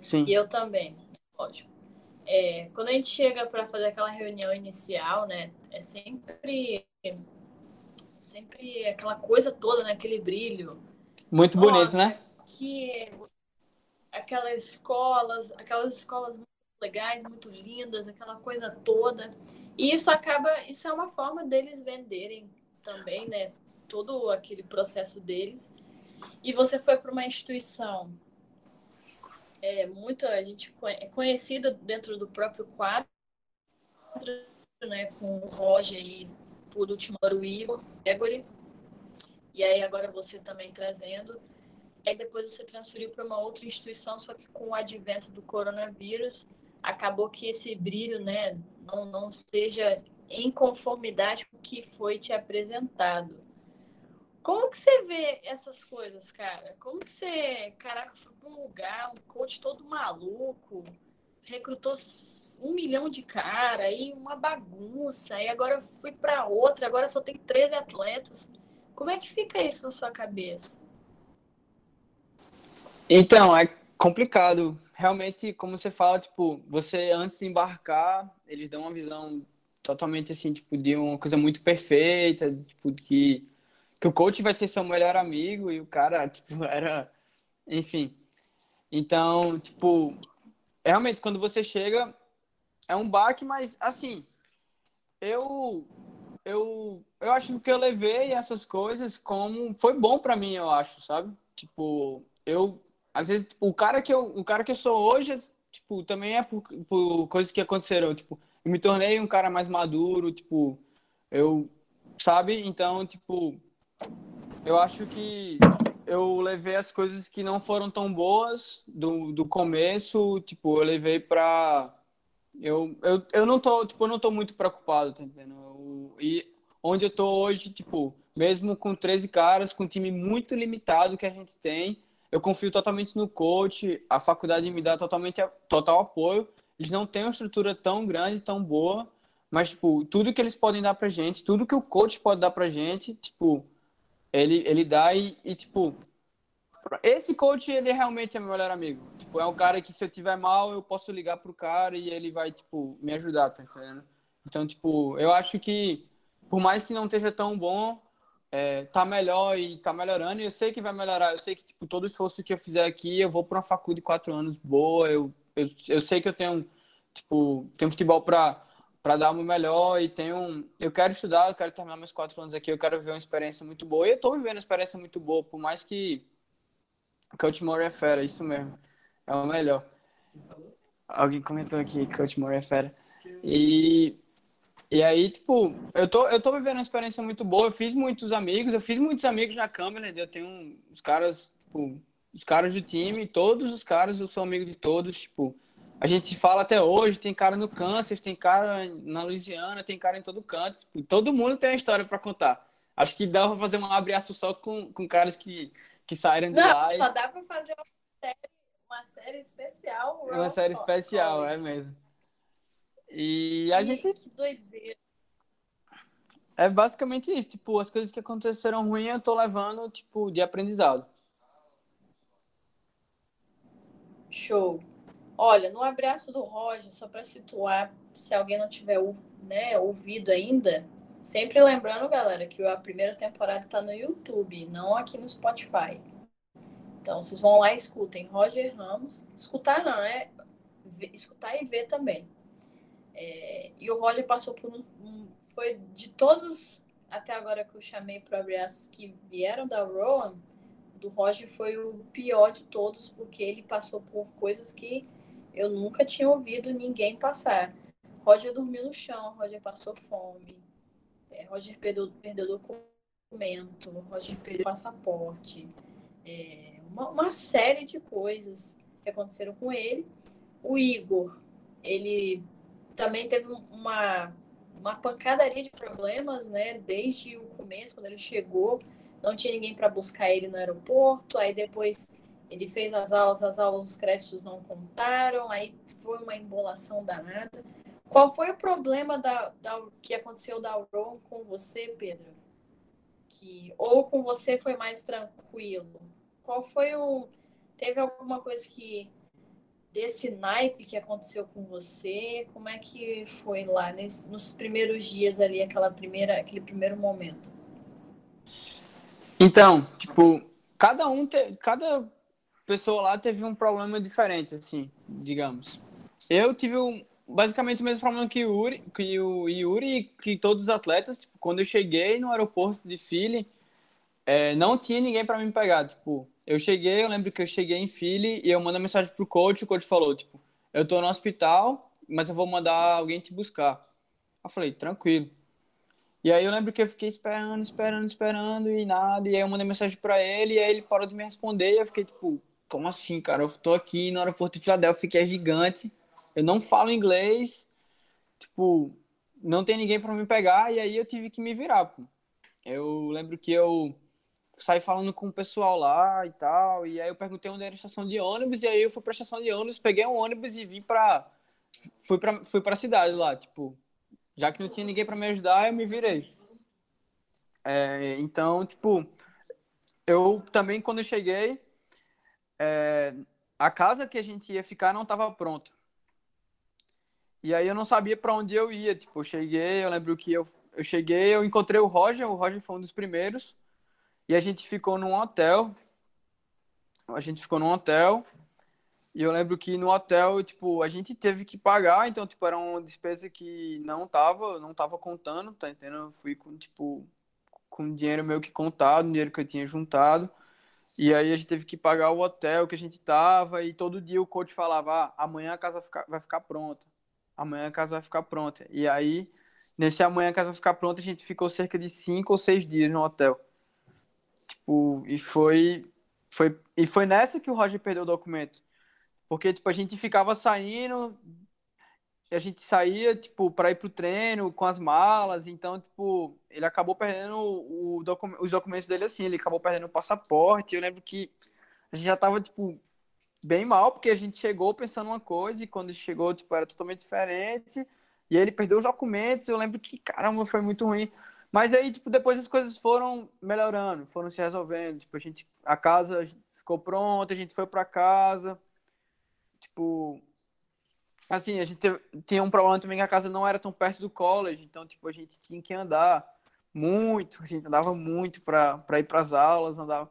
Sim. E eu também, lógico. É, quando a gente chega para fazer aquela reunião inicial, né, é sempre sempre aquela coisa toda, né, aquele brilho. Muito Nossa, bonito, né? Que aquelas escolas, aquelas escolas muito legais, muito lindas, aquela coisa toda. E isso acaba, isso é uma forma deles venderem também, né, todo aquele processo deles e você foi para uma instituição é, muito a gente é conhecida dentro do próprio quadro, né, com o Roger e por último o Igor, Gregory, e aí agora você também trazendo. Aí depois você transferiu para uma outra instituição, só que com o advento do coronavírus, acabou que esse brilho, né, não, não esteja em conformidade com o que foi te apresentado. Como que você vê essas coisas, cara? Como que você, caraca, foi pra um lugar, um coach todo maluco, recrutou um milhão de cara, aí uma bagunça, aí agora fui para outra, agora só tem 13 atletas. Como é que fica isso na sua cabeça? Então, é complicado. Realmente, como você fala, tipo, você antes de embarcar, eles dão uma visão totalmente assim, tipo, de uma coisa muito perfeita, tipo, que que o coach vai ser seu melhor amigo e o cara, tipo, era. Enfim. Então, tipo, realmente, quando você chega, é um baque, mas assim, eu eu eu acho que eu levei essas coisas como foi bom para mim, eu acho, sabe? Tipo, eu às vezes tipo, o cara que eu o cara que eu sou hoje, tipo, também é por, por coisas que aconteceram, tipo, eu me tornei um cara mais maduro, tipo, eu sabe? Então, tipo, eu acho que eu levei as coisas que não foram tão boas do, do começo, tipo, eu levei pra. Eu, eu, eu não tô, tipo, eu não tô muito preocupado, tá entendendo? Eu, e onde eu tô hoje, tipo, mesmo com 13 caras, com um time muito limitado que a gente tem, eu confio totalmente no coach, a faculdade me dá totalmente total apoio. Eles não têm uma estrutura tão grande, tão boa, mas tipo, tudo que eles podem dar pra gente, tudo que o coach pode dar pra gente, tipo, ele ele dá e, e tipo, esse coach ele realmente é meu melhor amigo. Tipo, é um cara que se eu tiver mal, eu posso ligar pro cara e ele vai tipo me ajudar, tá entendendo? Então, tipo, eu acho que por mais que não esteja tão bom, é, tá melhor e tá melhorando. E eu sei que vai melhorar. Eu sei que tipo, todo esforço que eu fizer aqui, eu vou para uma faculdade de quatro anos boa. Eu, eu, eu sei que eu tenho, tipo, tenho futebol para para dar meu melhor e tenho eu quero estudar, eu quero terminar meus quatro anos aqui, eu quero viver uma experiência muito boa. E eu tô vivendo uma experiência muito boa, por mais que Coach Moore é fera, isso mesmo. É o melhor. Alguém comentou aqui, Coach Moore é fera. E e aí, tipo, eu tô, eu tô vivendo uma experiência muito boa. Eu fiz muitos amigos, eu fiz muitos amigos na câmera. Eu tenho os caras, tipo, os caras do time, todos os caras, eu sou amigo de todos. Tipo, a gente se fala até hoje. Tem cara no Kansas, tem cara na Louisiana, tem cara em todo canto. Todo mundo tem uma história para contar. Acho que dá pra fazer um abraço só com, com caras que, que saíram de Não, lá. Só dá pra fazer uma série, uma série especial. Uma série especial, é mesmo. E que, a gente. Que doideira. É basicamente isso. Tipo, as coisas que aconteceram ruins eu tô levando, tipo, de aprendizado. Show. Olha, no abraço do Roger, só para situar, se alguém não tiver né, ouvido ainda, sempre lembrando, galera, que a primeira temporada está no YouTube, não aqui no Spotify. Então, vocês vão lá e escutem Roger Ramos. Escutar não, é escutar e ver também. É, e o Roger passou por um, um, Foi de todos até agora que eu chamei para abraços que vieram da Rowan, do Roger foi o pior de todos, porque ele passou por coisas que eu nunca tinha ouvido ninguém passar. Roger dormiu no chão, Roger passou fome, é, Roger perdeu, perdeu documento, Roger perdeu passaporte, é, uma, uma série de coisas que aconteceram com ele. O Igor, ele também teve uma, uma pancadaria de problemas, né? Desde o começo, quando ele chegou, não tinha ninguém para buscar ele no aeroporto. Aí depois ele fez as aulas, as aulas, os créditos não contaram. Aí foi uma embolação danada. Qual foi o problema da, da que aconteceu da Ron com você, Pedro? Que ou com você foi mais tranquilo? Qual foi o teve alguma coisa que desse naipe que aconteceu com você? Como é que foi lá nesse, nos primeiros dias ali, aquela primeira, aquele primeiro momento? Então, tipo, cada um, te, cada pessoa lá teve um problema diferente, assim, digamos. Eu tive um, basicamente o mesmo problema que o Yuri, que o Yuri e que todos os atletas. Tipo, quando eu cheguei no aeroporto de Philly, é, não tinha ninguém para me pegar, tipo, eu cheguei, eu lembro que eu cheguei em Philly e eu mandei mensagem pro coach, o coach falou, tipo, eu tô no hospital, mas eu vou mandar alguém te buscar. Eu falei, tranquilo. E aí eu lembro que eu fiquei esperando, esperando, esperando e nada, e aí eu mandei mensagem para ele e aí ele parou de me responder e eu fiquei tipo, como assim, cara? Eu tô aqui no aeroporto de Filadélfia, que é gigante, eu não falo inglês, tipo, não tem ninguém para me pegar e aí eu tive que me virar, pô. Eu lembro que eu saí falando com o pessoal lá e tal. E aí eu perguntei onde era a estação de ônibus. E aí eu fui pra estação de ônibus, peguei um ônibus e vim pra. Fui pra, fui pra cidade lá. Tipo, já que não tinha ninguém para me ajudar, eu me virei. É, então, tipo, eu também, quando eu cheguei, é, a casa que a gente ia ficar não estava pronta. E aí eu não sabia para onde eu ia. Tipo, eu cheguei, eu lembro que eu, eu cheguei, eu encontrei o Roger, o Roger foi um dos primeiros. E a gente ficou num hotel. A gente ficou num hotel. E eu lembro que no hotel, tipo, a gente teve que pagar, então, tipo, era uma despesa que não tava, não tava contando, tá entendendo? Eu fui com, tipo, com dinheiro meio que contado, dinheiro que eu tinha juntado. E aí a gente teve que pagar o hotel que a gente tava e todo dia o coach falava, ah, amanhã a casa vai ficar, pronta. Amanhã a casa vai ficar pronta. E aí, nesse amanhã a casa vai ficar pronta, a gente ficou cerca de cinco ou seis dias no hotel. Tipo, e foi, foi, e foi nessa que o Roger perdeu o documento porque, tipo, a gente ficava saindo, a gente saía, tipo, para ir pro treino com as malas, então, tipo, ele acabou perdendo o docu os documentos dele assim, ele acabou perdendo o passaporte. Eu lembro que a gente já tava, tipo, bem mal, porque a gente chegou pensando uma coisa e quando chegou, tipo, era totalmente diferente. E aí ele perdeu os documentos, eu lembro que, caramba, foi muito ruim. Mas aí, tipo, depois as coisas foram melhorando, foram se resolvendo. Tipo, a gente, a casa ficou pronta, a gente foi para casa tipo, assim, a gente tinha um problema também que a casa não era tão perto do college, então, tipo, a gente tinha que andar muito, a gente andava muito para ir para as aulas, andava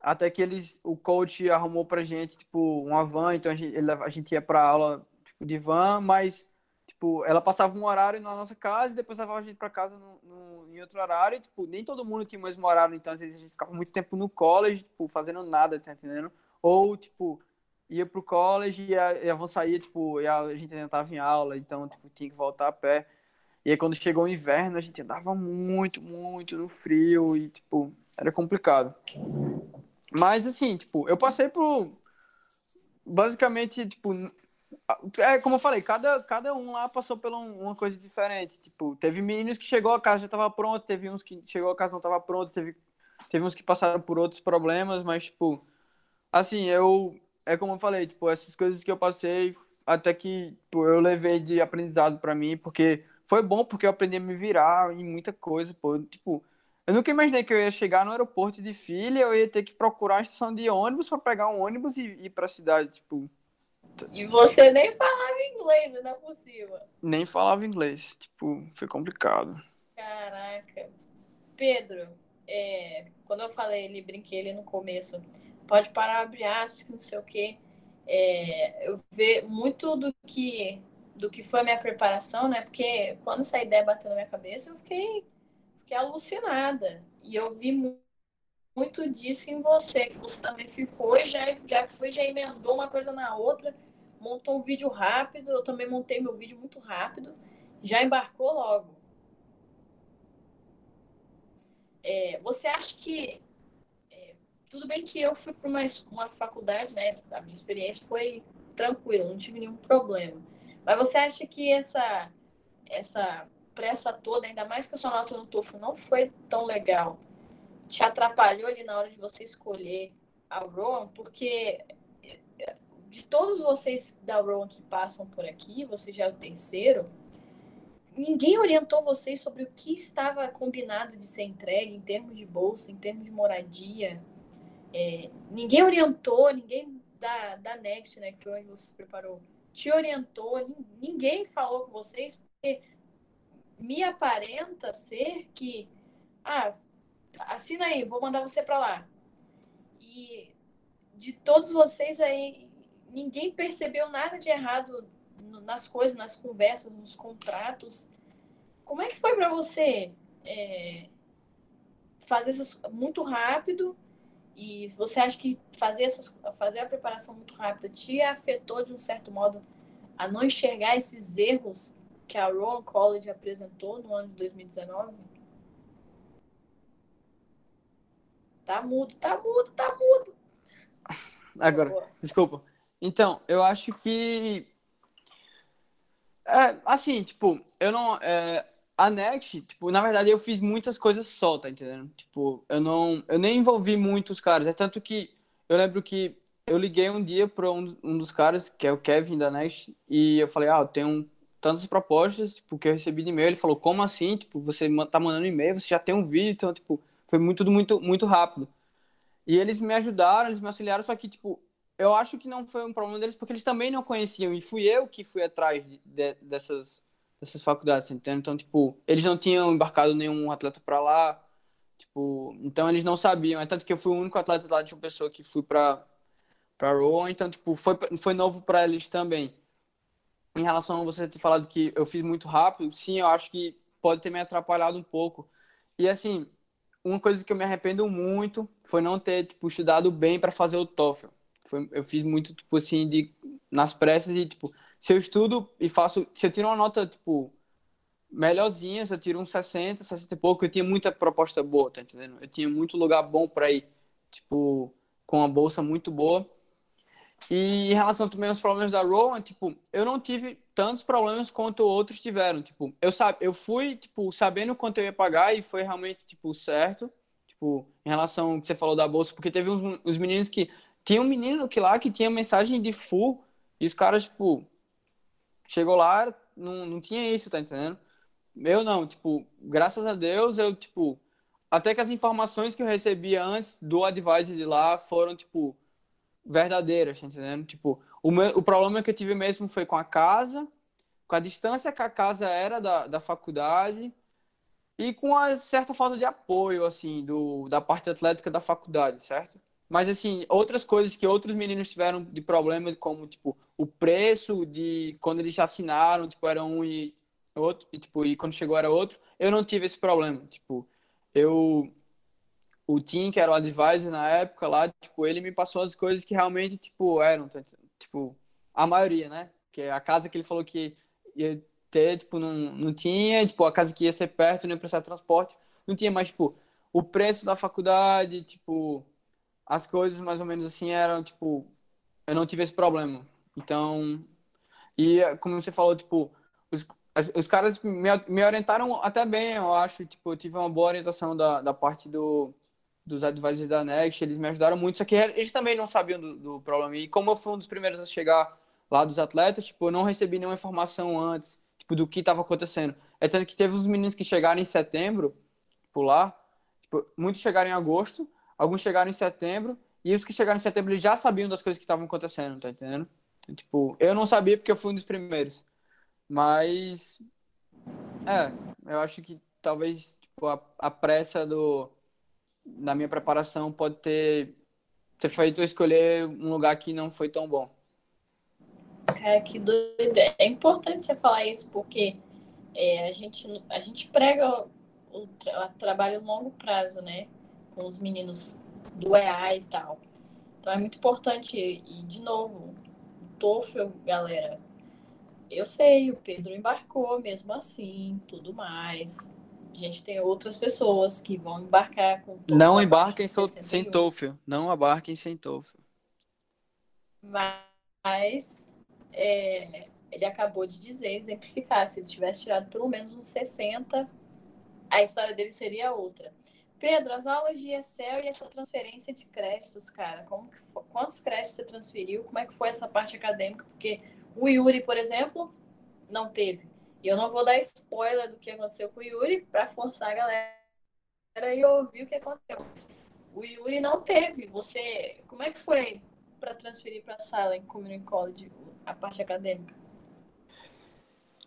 até que eles, o coach arrumou pra gente, tipo, uma van, então a gente, ele, a gente ia pra aula, tipo, de van, mas, tipo, ela passava um horário na nossa casa e depois levava a gente pra casa no, no, em outro horário, e, tipo, nem todo mundo tinha o mesmo horário, então às vezes a gente ficava muito tempo no college, tipo, fazendo nada, tá entendendo? Ou, tipo, ia pro college e a, e saía, tipo, e a, gente ainda tava em aula, então, tipo, tinha que voltar a pé. E aí, quando chegou o inverno, a gente andava muito, muito no frio e, tipo, era complicado. Mas, assim, tipo, eu passei por. Basicamente, tipo. É como eu falei, cada, cada um lá passou por uma coisa diferente. Tipo, teve meninos que chegou a casa já tava pronto, teve uns que chegou a casa não tava pronto, teve, teve uns que passaram por outros problemas, mas, tipo, assim, eu é como eu falei, tipo, essas coisas que eu passei, até que tipo, eu levei de aprendizado para mim, porque foi bom porque eu aprendi a me virar em muita coisa, pô. Tipo, eu nunca imaginei que eu ia chegar no aeroporto de filha, eu ia ter que procurar uma estação de ônibus para pegar um ônibus e ir para a cidade, tipo. E você nem falava inglês, ainda por cima. Nem falava inglês, tipo, foi complicado. Caraca. Pedro, é, quando eu falei ele, brinquei ele no começo, pode parar, abrir aspas, não sei o quê. É, eu vejo muito do que do que foi a minha preparação, né? Porque quando essa ideia bateu na minha cabeça, eu fiquei, fiquei alucinada. E eu vi muito disso em você, que você também ficou e já, já foi, já emendou uma coisa na outra, montou um vídeo rápido, eu também montei meu vídeo muito rápido, já embarcou logo. É, você acha que tudo bem que eu fui para uma, uma faculdade, né? A minha experiência foi tranquila, não tive nenhum problema. Mas você acha que essa, essa pressa toda, ainda mais que a sua nota no TOEFL não foi tão legal, te atrapalhou ali na hora de você escolher a Rowan? Porque de todos vocês da Rowan que passam por aqui, você já é o terceiro, ninguém orientou vocês sobre o que estava combinado de ser entregue em termos de bolsa, em termos de moradia, é, ninguém orientou, ninguém da, da Next, né, que onde você se preparou, te orientou, ninguém falou com vocês, porque me aparenta ser que, ah, assina aí, vou mandar você para lá. E de todos vocês aí, ninguém percebeu nada de errado nas coisas, nas conversas, nos contratos. Como é que foi para você é, fazer isso muito rápido e você acha que fazer, essas, fazer a preparação muito rápida te afetou de um certo modo a não enxergar esses erros que a Rowan College apresentou no ano de 2019? Tá mudo, tá mudo, tá mudo. Agora, desculpa. Então, eu acho que. É, assim, tipo, eu não. É, a Next, tipo, na verdade eu fiz muitas coisas só, tá entendendo? Tipo, eu não, eu nem envolvi muitos caras, é tanto que eu lembro que eu liguei um dia para um, um, dos caras, que é o Kevin da Next, e eu falei, ah, eu tenho tantas propostas, tipo, que eu recebi de e-mail, ele falou, como assim? Tipo, você tá mandando e-mail, você já tem um vídeo, então, tipo, foi muito, muito, muito rápido. E eles me ajudaram, eles me auxiliaram, só que, tipo, eu acho que não foi um problema deles, porque eles também não conheciam, e fui eu que fui atrás de, de, dessas dessas faculdades, entende? Então, tipo, eles não tinham embarcado nenhum atleta para lá, tipo, então eles não sabiam. É tanto que eu fui o único atleta lá de uma pessoa que fui para para Rowan, então, tipo, foi, foi novo para eles também. Em relação a você ter falado que eu fiz muito rápido, sim, eu acho que pode ter me atrapalhado um pouco. E, assim, uma coisa que eu me arrependo muito foi não ter, tipo, estudado bem para fazer o TOEFL. Foi, eu fiz muito, tipo, assim, de, nas pressas e, tipo, se eu estudo e faço, se eu tiro uma nota, tipo, melhorzinha, se eu tiro uns 60, 60 e pouco, eu tinha muita proposta boa, tá entendendo? Eu tinha muito lugar bom para ir, tipo, com uma bolsa muito boa. E em relação também aos problemas da Rowan, tipo, eu não tive tantos problemas quanto outros tiveram, tipo, eu sabe, eu fui, tipo, sabendo quanto eu ia pagar e foi realmente, tipo, certo, tipo, em relação ao que você falou da bolsa, porque teve uns, uns meninos que tinha um menino que lá que tinha mensagem de full e os caras, tipo, chegou lá, não, não tinha isso, tá entendendo? Eu não, tipo, graças a Deus, eu, tipo, até que as informações que eu recebia antes do advisor de lá foram, tipo, verdadeiras, tá entendendo? Tipo, o, meu, o problema que eu tive mesmo foi com a casa, com a distância que a casa era da, da faculdade e com a certa falta de apoio, assim, do, da parte atlética da faculdade, certo? Mas, assim, outras coisas que outros meninos tiveram de problema, como, tipo, o preço de quando eles assinaram, tipo, era um e outro, e, tipo, e quando chegou era outro, eu não tive esse problema. Tipo, eu o Tim, que era o advisor na época lá, tipo, ele me passou as coisas que realmente, tipo, eram, tá tipo, a maioria, né? Que a casa que ele falou que ia ter, tipo, não, não tinha, tipo, a casa que ia ser perto, ia precisar de transporte, não tinha mais, tipo, o preço da faculdade, tipo, as coisas mais ou menos assim eram, tipo, eu não tive esse problema. Então, e como você falou, tipo, os, os caras me, me orientaram até bem, eu acho, tipo, eu tive uma boa orientação da, da parte do dos advisors da Next, eles me ajudaram muito, só que eles também não sabiam do, do, problema. E como eu fui um dos primeiros a chegar lá dos atletas, tipo, eu não recebi nenhuma informação antes, tipo, do que estava acontecendo. É tanto que teve uns meninos que chegaram em setembro, por lá, tipo, muitos chegaram em agosto, alguns chegaram em setembro, e os que chegaram em setembro já sabiam das coisas que estavam acontecendo, tá entendendo? Tipo, eu não sabia porque eu fui um dos primeiros. Mas, é, eu acho que talvez tipo, a, a pressa do na minha preparação pode ter, ter feito eu escolher um lugar que não foi tão bom. Cara, que doida. É importante você falar isso, porque é, a, gente, a gente prega o, o, tra o trabalho longo prazo, né? Com os meninos do EA e tal. Então é muito importante. E, de novo, TOEFL, galera, eu sei, o Pedro embarcou mesmo assim, tudo mais. A gente tem outras pessoas que vão embarcar com Não embarquem sem TOEFL. Não embarquem sem TOEFL. Mas é, ele acabou de dizer, exemplificar, se ele tivesse tirado pelo menos uns 60, a história dele seria outra. Pedro, as aulas de Excel e essa transferência de créditos, cara, como que foi? quantos créditos você transferiu? Como é que foi essa parte acadêmica? Porque o Yuri, por exemplo, não teve. E eu não vou dar spoiler do que aconteceu com o Yuri para forçar a galera e ouvir o que aconteceu. O Yuri não teve. Você, como é que foi para transferir para a sala em Community College a parte acadêmica?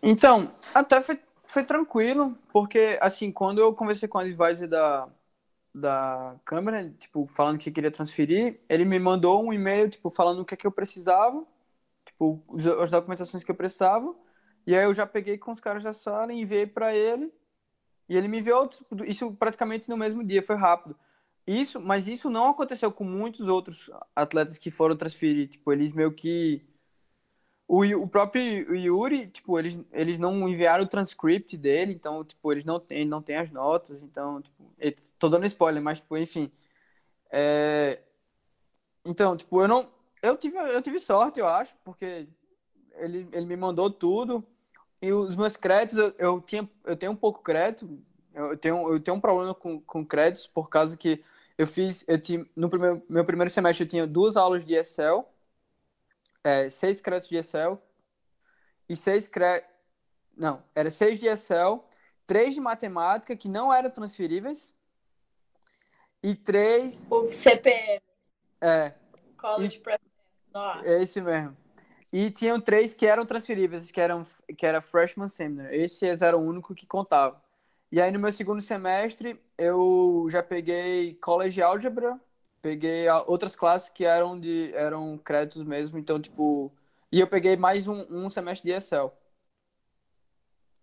Então, até foi, foi tranquilo, porque assim, quando eu conversei com a advisor da, da Câmara, tipo, falando que queria transferir, ele me mandou um e-mail, tipo, falando o que, é que eu precisava, tipo, as documentações que eu precisava, e aí eu já peguei com os caras da sala e enviei para ele. E ele me enviou tipo, isso praticamente no mesmo dia, foi rápido. Isso, mas isso não aconteceu com muitos outros atletas que foram transferir, tipo, eles meio que o, o próprio Yuri, tipo, eles, eles não enviaram o transcript dele, então, tipo, eles não têm, não têm as notas, então, tipo, tô dando spoiler, mas, tipo, enfim. É... Então, tipo, eu não. Eu tive, eu tive sorte, eu acho, porque ele, ele me mandou tudo. E os meus créditos, eu, eu, tinha, eu tenho um pouco crédito, eu tenho, eu tenho um problema com, com créditos, por causa que eu fiz, eu tinha, no primeiro, meu primeiro semestre eu tinha duas aulas de Excel, é, seis créditos de Excel, e seis créditos, não, era seis de Excel, três de matemática, que não eram transferíveis, e três... O CPM. É. College e, Prep. Nossa. É esse mesmo. E tinham três que eram transferíveis, que, eram, que era Freshman Seminar. Esse era o único que contava. E aí, no meu segundo semestre, eu já peguei College Algebra peguei outras classes que eram de eram créditos mesmo, então tipo, e eu peguei mais um, um semestre de Excel.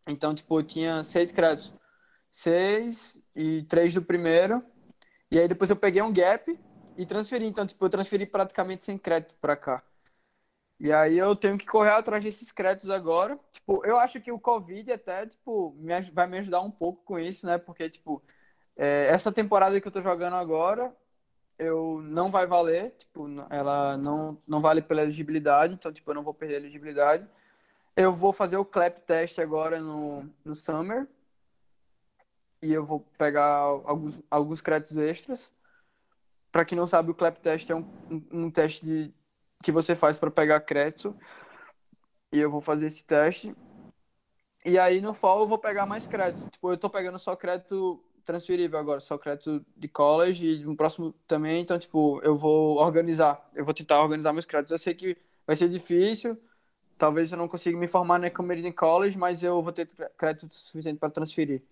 Então, tipo, eu tinha seis créditos. Seis e três do primeiro. E aí depois eu peguei um gap e transferi. Então, tipo, eu transferi praticamente sem crédito para cá. E aí eu tenho que correr atrás desses créditos agora. Tipo, eu acho que o Covid até, tipo, me, vai me ajudar um pouco com isso, né? Porque, tipo, é, essa temporada que eu tô jogando agora, eu não vai valer, tipo, ela não, não vale pela elegibilidade, então, tipo, eu não vou perder a elegibilidade. Eu vou fazer o clap test agora no, no Summer. E eu vou pegar alguns, alguns créditos extras. Para quem não sabe, o clap test é um, um, teste de, que você faz para pegar crédito. E eu vou fazer esse teste. E aí no fall eu vou pegar mais crédito. Tipo, eu tô pegando só crédito transferível agora, só crédito de college e no próximo também. Então, tipo, eu vou organizar. Eu vou tentar organizar meus créditos. Eu sei que vai ser difícil. Talvez eu não consiga me formar na Community College, mas eu vou ter crédito suficiente para transferir.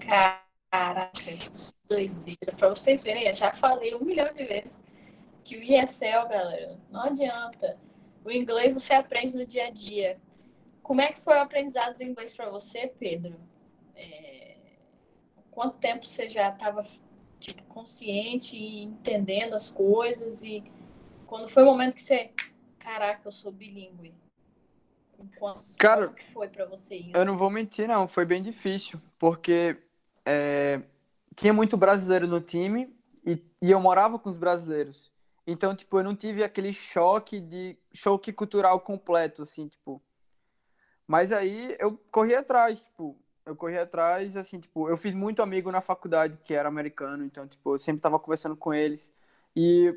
Caraca, doideira. Pra vocês verem, eu já falei um milhão de vezes que o ESL, galera, não adianta. O inglês você aprende no dia a dia. Como é que foi o aprendizado do inglês para você, Pedro? É... Quanto tempo você já estava tipo, consciente e entendendo as coisas? E quando foi o momento que você, caraca, eu sou bilíngue? Quanto, Cara, que foi para você isso? Eu não vou mentir, não. Foi bem difícil, porque é, tinha muito brasileiro no time e, e eu morava com os brasileiros. Então, tipo, eu não tive aquele choque de choque cultural completo, assim, tipo. Mas aí eu corri atrás, tipo, eu corri atrás, assim, tipo, eu fiz muito amigo na faculdade que era americano, então, tipo, eu sempre tava conversando com eles. E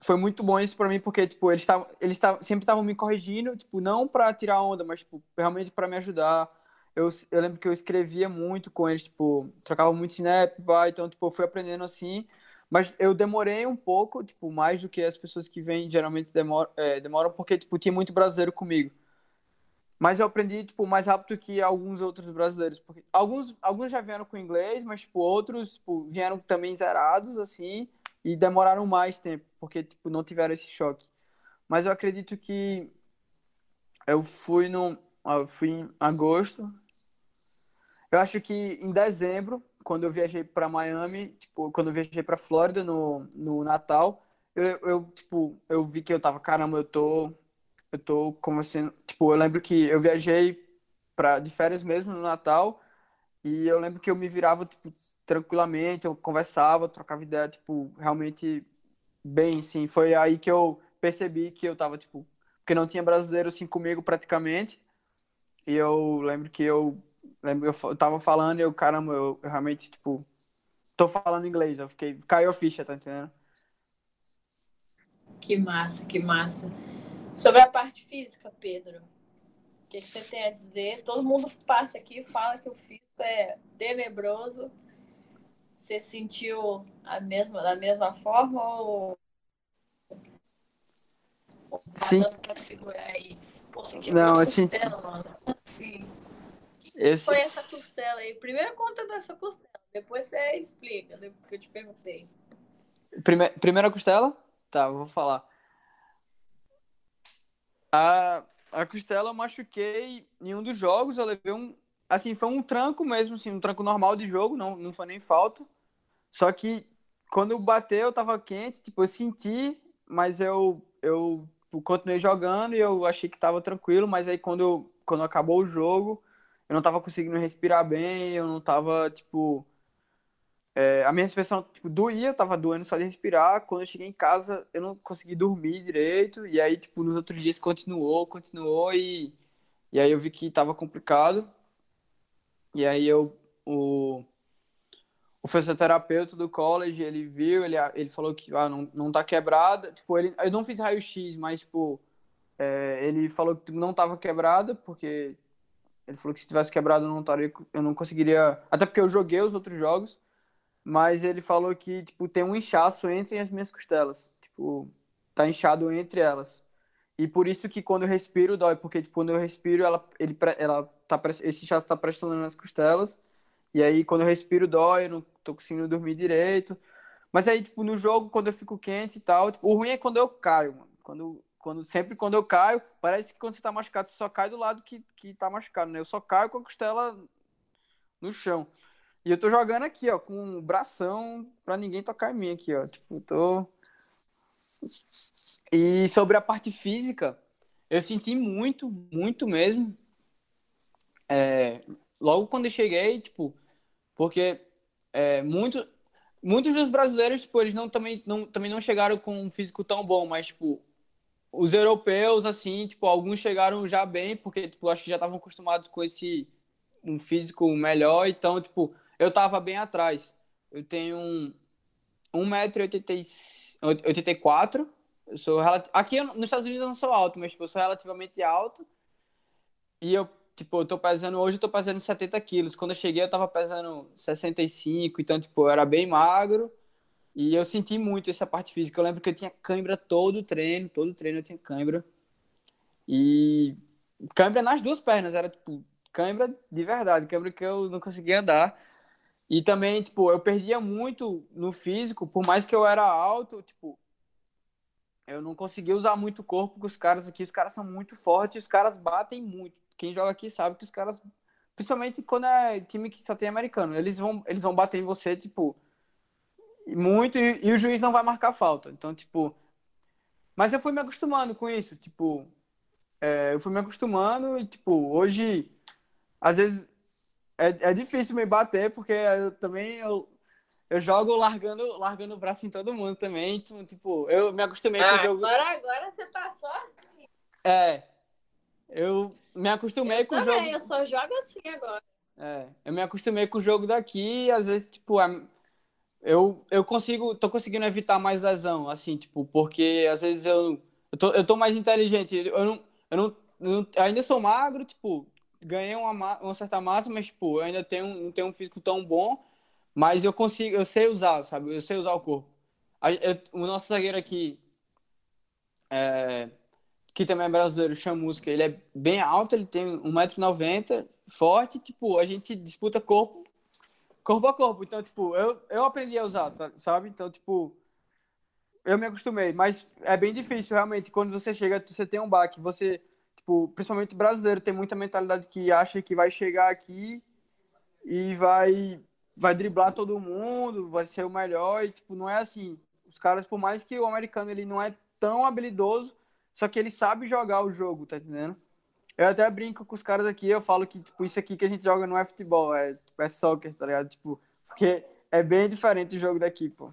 foi muito bom isso para mim, porque, tipo, eles, tavam, eles tavam, sempre estavam me corrigindo, tipo, não para tirar onda, mas, tipo, realmente para me ajudar. Eu, eu lembro que eu escrevia muito com eles, tipo, trocava muito snap, vai, então, tipo, eu fui aprendendo assim. Mas eu demorei um pouco, tipo, mais do que as pessoas que vêm geralmente demoram, é, demoram porque, tipo, tinha muito brasileiro comigo. Mas eu aprendi, tipo, mais rápido que alguns outros brasileiros. Porque alguns, alguns já vieram com inglês, mas, tipo, outros, tipo, vieram também zerados, assim e demoraram mais tempo, porque tipo, não tiveram esse choque. Mas eu acredito que eu fui no eu fui em agosto. Eu acho que em dezembro, quando eu viajei para Miami, tipo, quando eu viajei para Flórida no, no Natal, eu, eu tipo, eu vi que eu tava, caramba, eu tô eu tô conversando, tipo, eu lembro que eu viajei para de férias mesmo no Natal e eu lembro que eu me virava, tipo, tranquilamente, eu conversava, trocava ideia, tipo, realmente bem, sim. Foi aí que eu percebi que eu tava, tipo, porque não tinha brasileiro assim comigo praticamente. E eu lembro que eu lembro eu tava falando e eu, caramba, eu, eu realmente, tipo, tô falando inglês. Eu fiquei, caiu a ficha, tá entendendo? Que massa, que massa. Sobre a parte física, Pedro, que, que você tem a dizer? Todo mundo passa aqui e fala que o físico é tenebroso. Você sentiu a mesma, da mesma forma ou. Sim. Pra segurar aí? Pô, você Não. Costela, mano. Assim. Foi essa costela aí. Primeiro conta dessa costela, depois você explica, depois que eu te perguntei. Prime... Primeira costela? Tá, vou falar. A, a costela eu machuquei em um dos jogos, eu levei um. Assim, foi um tranco mesmo, assim, um tranco normal de jogo, não, não foi nem falta. Só que quando bateu, eu tava quente, tipo, eu senti, mas eu, eu continuei jogando e eu achei que tava tranquilo, mas aí quando, eu, quando acabou o jogo, eu não tava conseguindo respirar bem, eu não tava, tipo. É, a minha respiração tipo, doía, eu tava doendo só de respirar. Quando eu cheguei em casa, eu não consegui dormir direito. E aí, tipo, nos outros dias continuou, continuou. E, e aí eu vi que tava complicado. E aí eu, o, o fisioterapeuta do college, ele viu, ele, ele falou que ah, não, não tá quebrada. Tipo, ele, eu não fiz raio-x, mas, tipo, é, ele falou que não tava quebrada, porque ele falou que se tivesse quebrado eu não, taria, eu não conseguiria. Até porque eu joguei os outros jogos mas ele falou que, tipo, tem um inchaço entre as minhas costelas. Tipo, tá inchado entre elas. E por isso que quando eu respiro dói, porque tipo, quando eu respiro, ela, ele, ela tá, esse inchaço tá pressionando nas costelas. E aí, quando eu respiro, dói, eu não tô conseguindo dormir direito. Mas aí, tipo, no jogo, quando eu fico quente e tal, tipo, o ruim é quando eu caio, mano. Quando, quando, sempre quando eu caio, parece que quando você tá machucado, você só cai do lado que, que tá machucado, né? Eu só caio com a costela no chão. E eu tô jogando aqui, ó, com um bração pra ninguém tocar em mim aqui, ó. Tipo, tô. E sobre a parte física, eu senti muito, muito mesmo. É, logo quando eu cheguei, tipo, porque é, muito, muitos dos brasileiros, tipo, eles não, também, não, também não chegaram com um físico tão bom, mas, tipo, os europeus, assim, tipo, alguns chegaram já bem, porque, tipo, acho que já estavam acostumados com esse um físico melhor, então, tipo, eu tava bem atrás. Eu tenho um 1,84m. Eu sou Aqui nos Estados Unidos eu não sou alto, mas tipo, eu sou relativamente alto. E eu, tipo, eu tô pesando hoje, eu tô pesando 70 quilos. Quando eu cheguei, eu tava pesando 65, então, tipo, eu era bem magro. E eu senti muito essa parte física. Eu lembro que eu tinha cãibra todo treino, todo treino eu tinha cãibra. E cãibra nas duas pernas, era tipo cãibra de verdade, cãibra que eu não conseguia andar. E também, tipo, eu perdia muito no físico, por mais que eu era alto, tipo, eu não conseguia usar muito o corpo com os caras aqui. Os caras são muito fortes, os caras batem muito. Quem joga aqui sabe que os caras, principalmente quando é time que só tem americano, eles vão, eles vão bater em você, tipo, muito, e, e o juiz não vai marcar falta. Então, tipo. Mas eu fui me acostumando com isso, tipo. É, eu fui me acostumando e, tipo, hoje, às vezes, é, é difícil me bater, porque eu também eu, eu jogo largando, largando o braço em todo mundo também. Então, tipo, eu me acostumei ah, com o jogo. Agora, agora você passou assim. É. Eu me acostumei eu com também, o jogo. Eu só jogo assim agora. É, eu me acostumei com o jogo daqui e às vezes, tipo, eu, eu consigo, tô conseguindo evitar mais lesão, assim, tipo, porque às vezes eu, eu, tô, eu tô mais inteligente. Eu não, eu não, eu não eu ainda sou magro, tipo, ganhei uma, uma certa massa, mas, tipo, eu ainda tenho, não tenho um físico tão bom, mas eu consigo, eu sei usar, sabe? Eu sei usar o corpo. Eu, o nosso zagueiro aqui, é, que também é brasileiro, Chamusca, ele é bem alto, ele tem 1,90m, forte, tipo, a gente disputa corpo, corpo a corpo. Então, tipo, eu, eu aprendi a usar, tá, sabe? Então, tipo, eu me acostumei, mas é bem difícil, realmente, quando você chega, você tem um baque, você tipo, principalmente brasileiro, tem muita mentalidade que acha que vai chegar aqui e vai vai driblar todo mundo, vai ser o melhor e tipo, não é assim. Os caras, por mais que o americano ele não é tão habilidoso, só que ele sabe jogar o jogo, tá entendendo? Eu até brinco com os caras aqui, eu falo que tipo, isso aqui que a gente joga não é futebol, é, tipo, é soccer, tá ligado? Tipo, porque é bem diferente o jogo daqui, pô.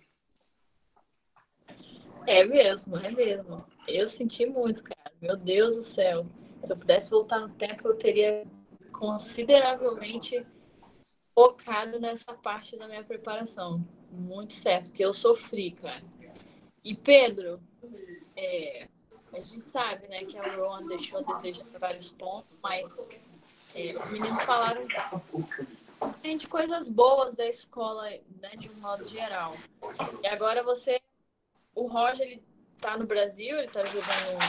É mesmo, é mesmo. Eu senti muito, cara. Meu Deus do céu. Se eu pudesse voltar no tempo, eu teria consideravelmente focado nessa parte da minha preparação. Muito certo, porque eu sofri, cara. E Pedro, é, a gente sabe, né, que a Rowan deixou a desejar vários pontos, mas é, os meninos falaram tem de coisas boas da escola, né, de um modo geral. E agora você, o Roger, ele tá no Brasil, ele tá jogando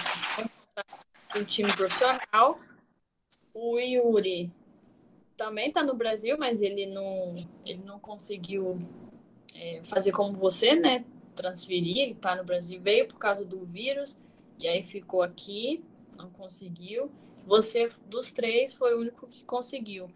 um time profissional. O Yuri também está no Brasil, mas ele não, ele não conseguiu é, fazer como você, né? Transferir, ele está no Brasil, veio por causa do vírus, e aí ficou aqui, não conseguiu. Você, dos três, foi o único que conseguiu.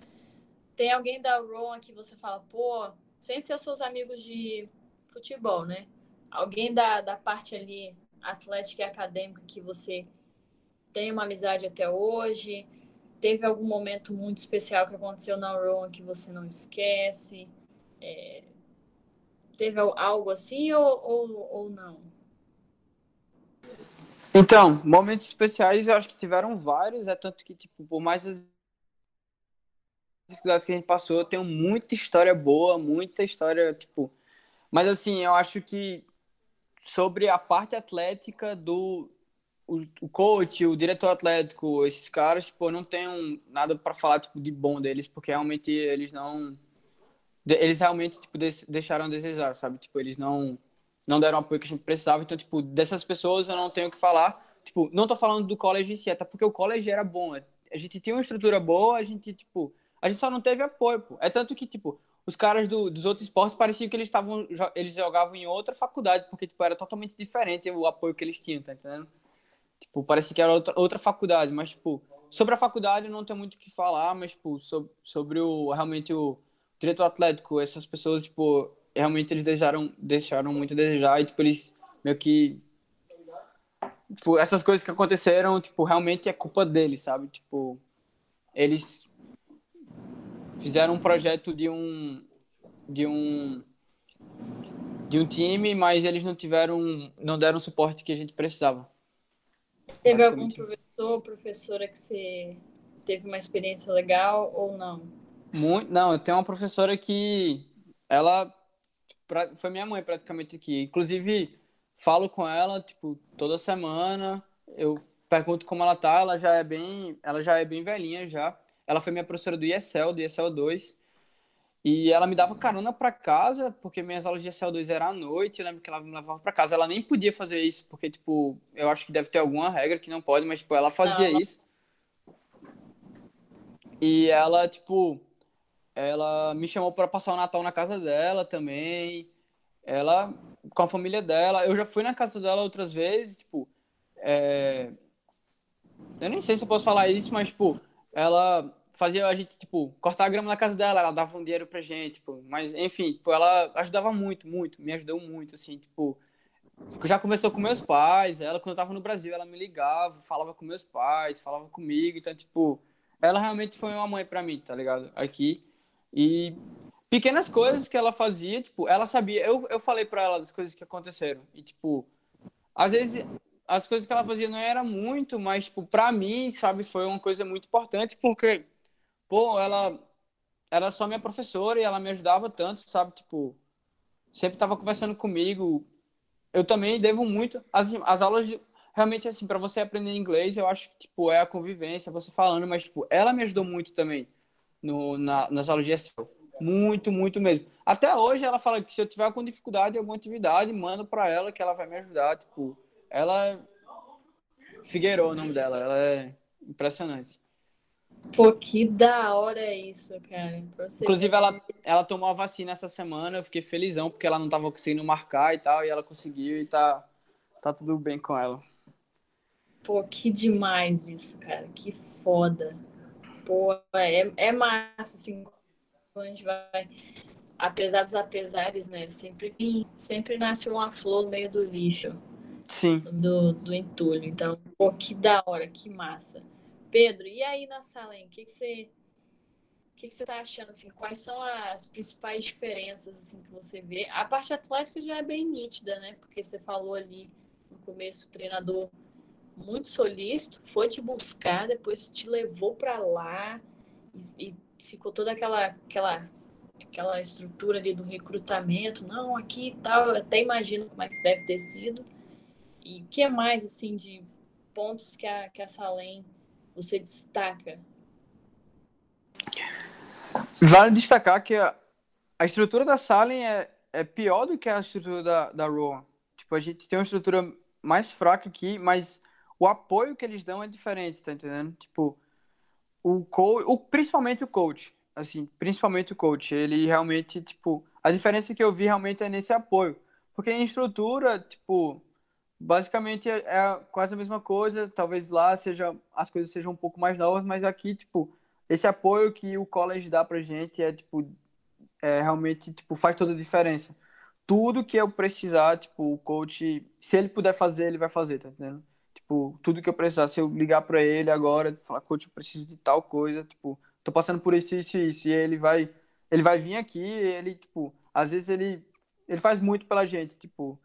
Tem alguém da Rowan que você fala, pô, sem ser os seus amigos de futebol, né? Alguém da, da parte ali atlética e acadêmica que você tem uma amizade até hoje? Teve algum momento muito especial que aconteceu na Rowan que você não esquece? É, teve algo assim ou, ou, ou não? Então, momentos especiais eu acho que tiveram vários, é tanto que, tipo, por mais as dificuldades que a gente passou, eu tenho muita história boa, muita história, tipo. Mas assim, eu acho que sobre a parte atlética do, o, o coach, o diretor atlético, esses caras, tipo, não tenho nada para falar tipo de bom deles, porque realmente eles não eles realmente tipo deixaram a desejar, sabe? Tipo, eles não não deram o apoio que a gente precisava, então tipo, dessas pessoas eu não tenho o que falar. Tipo, não tô falando do college em si, até porque o college era bom. A gente tinha uma estrutura boa, a gente tipo, a gente só não teve apoio, pô. É tanto que, tipo, os caras do, dos outros esportes pareciam que eles estavam eles jogavam em outra faculdade, porque tipo, era totalmente diferente o apoio que eles tinham, tá entendendo? Tipo, parecia que era outra, outra faculdade, mas tipo, sobre a faculdade não tenho muito o que falar, mas tipo, sobre, sobre o realmente o direito atlético, essas pessoas, tipo, realmente eles deixaram deixaram muito a desejar e tipo, eles meio que tipo, essas coisas que aconteceram, tipo, realmente é culpa deles, sabe? Tipo, eles fizeram um projeto de um de um de um time, mas eles não tiveram não deram o suporte que a gente precisava. Teve algum professor, professora que você teve uma experiência legal ou não? Muito, não, eu tenho uma professora que ela foi minha mãe praticamente aqui. Inclusive, falo com ela, tipo, toda semana. Eu pergunto como ela tá, ela já é bem, ela já é bem velhinha já. Ela foi minha professora do ISL, do ISL 2. E ela me dava carona para casa, porque minhas aulas de ISL 2 eram à noite, eu lembro que ela me levava para casa. Ela nem podia fazer isso, porque, tipo, eu acho que deve ter alguma regra que não pode, mas, tipo, ela fazia não, isso. E ela, tipo, ela me chamou para passar o Natal na casa dela também. Ela, com a família dela. Eu já fui na casa dela outras vezes, tipo, é... eu nem sei se eu posso falar isso, mas, tipo, ela fazia a gente, tipo, cortar a grama na casa dela, ela dava um dinheiro pra gente, tipo, mas, enfim, tipo, ela ajudava muito, muito, me ajudou muito, assim, tipo, já conversou com meus pais, ela, quando eu tava no Brasil, ela me ligava, falava com meus pais, falava comigo, então, tipo, ela realmente foi uma mãe pra mim, tá ligado? Aqui, e pequenas coisas que ela fazia, tipo, ela sabia, eu, eu falei pra ela das coisas que aconteceram, e, tipo, às vezes as coisas que ela fazia não era muito, mas, tipo, pra mim, sabe, foi uma coisa muito importante, porque, pô, ela era só minha professora e ela me ajudava tanto, sabe, tipo, sempre tava conversando comigo. Eu também devo muito, as, as aulas, de, realmente, assim, para você aprender inglês, eu acho que, tipo, é a convivência, você falando, mas, tipo, ela me ajudou muito também no, na, nas aulas de SEO. Muito, muito mesmo. Até hoje ela fala que se eu tiver com dificuldade em alguma atividade, mando para ela que ela vai me ajudar, tipo, ela. É Figueiró o nome dela. Ela é impressionante. Pô, que da hora isso, cara. Inclusive, ela, ela tomou a vacina essa semana. Eu fiquei felizão porque ela não tava conseguindo marcar e tal. E ela conseguiu e tá, tá tudo bem com ela. Pô, que demais isso, cara. Que foda. Pô, é, é massa, assim, quando a gente vai. Apesar dos apesares, né? Sempre, sempre nasce uma flor no meio do lixo. Sim. Do, do entulho. Então, pô, que da hora, que massa. Pedro, e aí na hein? O que, que você. O que, que você tá achando, assim? Quais são as principais diferenças, assim, que você vê? A parte atlética já é bem nítida, né? Porque você falou ali no começo, o treinador muito solícito, foi te buscar, depois te levou para lá e, e, ficou toda aquela, aquela, aquela estrutura ali do recrutamento. Não, aqui e tal, eu até imagino como é que deve ter sido. E o que é mais, assim, de pontos que a, que a Salem você destaca? Vale destacar que a, estrutura da Salem é, é pior do que a estrutura da, da Rowan. Tipo, a gente tem uma estrutura mais fraca aqui, mas o apoio que eles dão é diferente, tá entendendo? Tipo, o coach, o, principalmente o coach, assim, principalmente o coach, ele realmente, tipo, a diferença que eu vi realmente é nesse apoio. Porque em estrutura, tipo, basicamente é, é, quase a mesma coisa. Talvez lá seja as coisas sejam um pouco mais novas, mas aqui, tipo, esse apoio que o college dá pra gente é, tipo, é, realmente, tipo, faz toda a diferença. Tudo que eu precisar, tipo, o coach, se ele puder fazer, ele vai fazer, tá entendendo? Tipo, tudo que eu precisar, se eu ligar para ele agora, falar, coach, eu preciso de tal coisa, tipo, tô passando por isso, isso e isso, e ele vai, ele vai vir aqui, ele, tipo, às vezes ele, ele faz muito pela gente, tipo,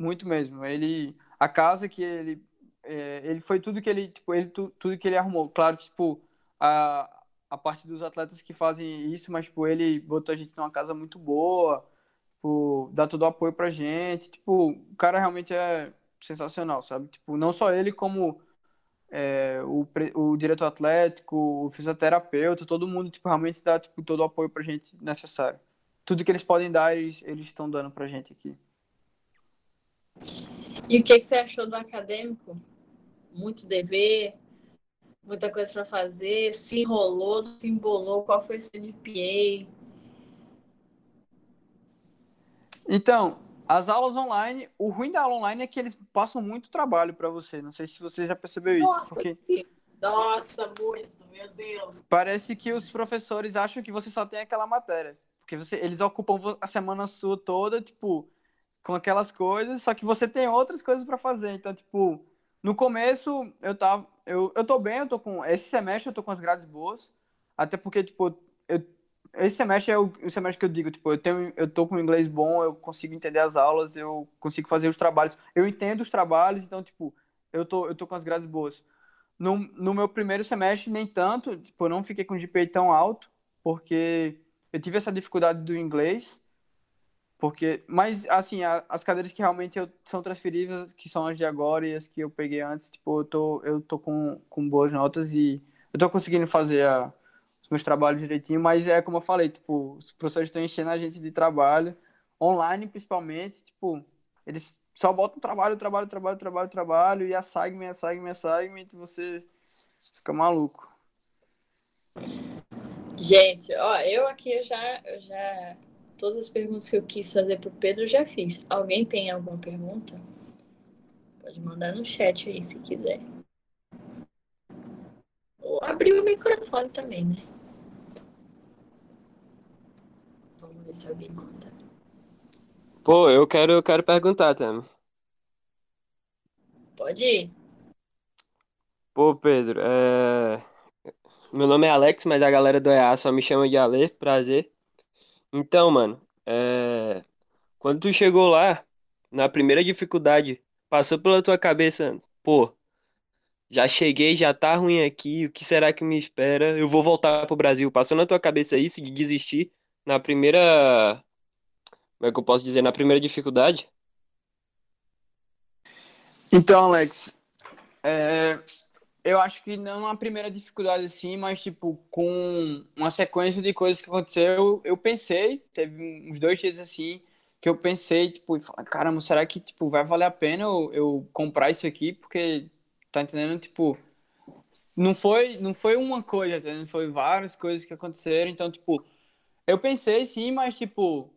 muito mesmo. Ele, a casa que ele, é, ele foi tudo que ele, tipo, ele tu, tudo que ele arrumou. Claro que tipo a, a parte dos atletas que fazem isso, mas tipo ele botou a gente numa casa muito boa, tipo, dá todo o apoio pra gente. Tipo, o cara realmente é sensacional, sabe? Tipo, não só ele como é, o, o diretor atlético, o fisioterapeuta, todo mundo tipo, realmente dá tipo, todo o apoio pra gente necessário. Tudo que eles podem dar, eles estão dando pra gente aqui. E o que, que você achou do acadêmico? Muito dever, muita coisa para fazer, se enrolou, se embolou, qual foi o seu GPA? Então, as aulas online, o ruim da aula online é que eles passam muito trabalho para você. Não sei se você já percebeu isso. Nossa, porque... Nossa, muito, meu Deus. Parece que os professores acham que você só tem aquela matéria. Porque você, eles ocupam a semana sua toda, tipo, com aquelas coisas, só que você tem outras coisas para fazer. Então, tipo, no começo eu tava. Eu, eu tô bem, eu tô com. Esse semestre eu tô com as grades boas. Até porque, tipo, eu, esse semestre é o, o, semestre que eu digo, tipo, eu, tenho, eu tô com inglês bom, eu consigo entender as aulas, eu consigo fazer os trabalhos. Eu entendo os trabalhos, então, tipo, eu tô, eu tô com as grades boas. No, no meu primeiro semestre, nem tanto, tipo, eu não fiquei com GPA tão alto, porque eu tive essa dificuldade do inglês. Porque, mas, assim, a, as cadeiras que realmente eu, são transferíveis, que são as de agora e as que eu peguei antes, tipo, eu tô, eu tô com, com boas notas e eu tô conseguindo fazer a, os meus trabalhos direitinho, mas é como eu falei, tipo, os professores estão enchendo a gente de trabalho, online principalmente, tipo, eles só botam trabalho, trabalho, trabalho, trabalho, trabalho, e assignment, assignment, assignment, e você fica maluco. Gente, ó, eu aqui eu já, eu já todas as perguntas que eu quis fazer pro Pedro eu já fiz. Alguém tem alguma pergunta? Pode mandar no chat aí se quiser. Ou abrir o microfone também, né? Vamos ver se alguém manda. Pô, eu quero, eu quero perguntar, Tam. Pode ir. Pô, Pedro, é... meu nome é Alex, mas a galera do EA só me chama de Ale, prazer. Então, mano, é... quando tu chegou lá, na primeira dificuldade, passou pela tua cabeça, pô, já cheguei, já tá ruim aqui, o que será que me espera? Eu vou voltar pro Brasil. Passou na tua cabeça isso de desistir na primeira, como é que eu posso dizer, na primeira dificuldade? Então, Alex, é, eu acho que não a primeira dificuldade assim, mas tipo, com uma sequência de coisas que aconteceu, eu pensei, teve uns dois dias assim, que eu pensei, tipo, caramba, será que tipo, vai valer a pena eu, eu comprar isso aqui? Porque, tá entendendo? Tipo, não foi, não foi uma coisa, tá entendendo? Foi várias coisas que aconteceram, então, tipo, eu pensei sim, mas, tipo,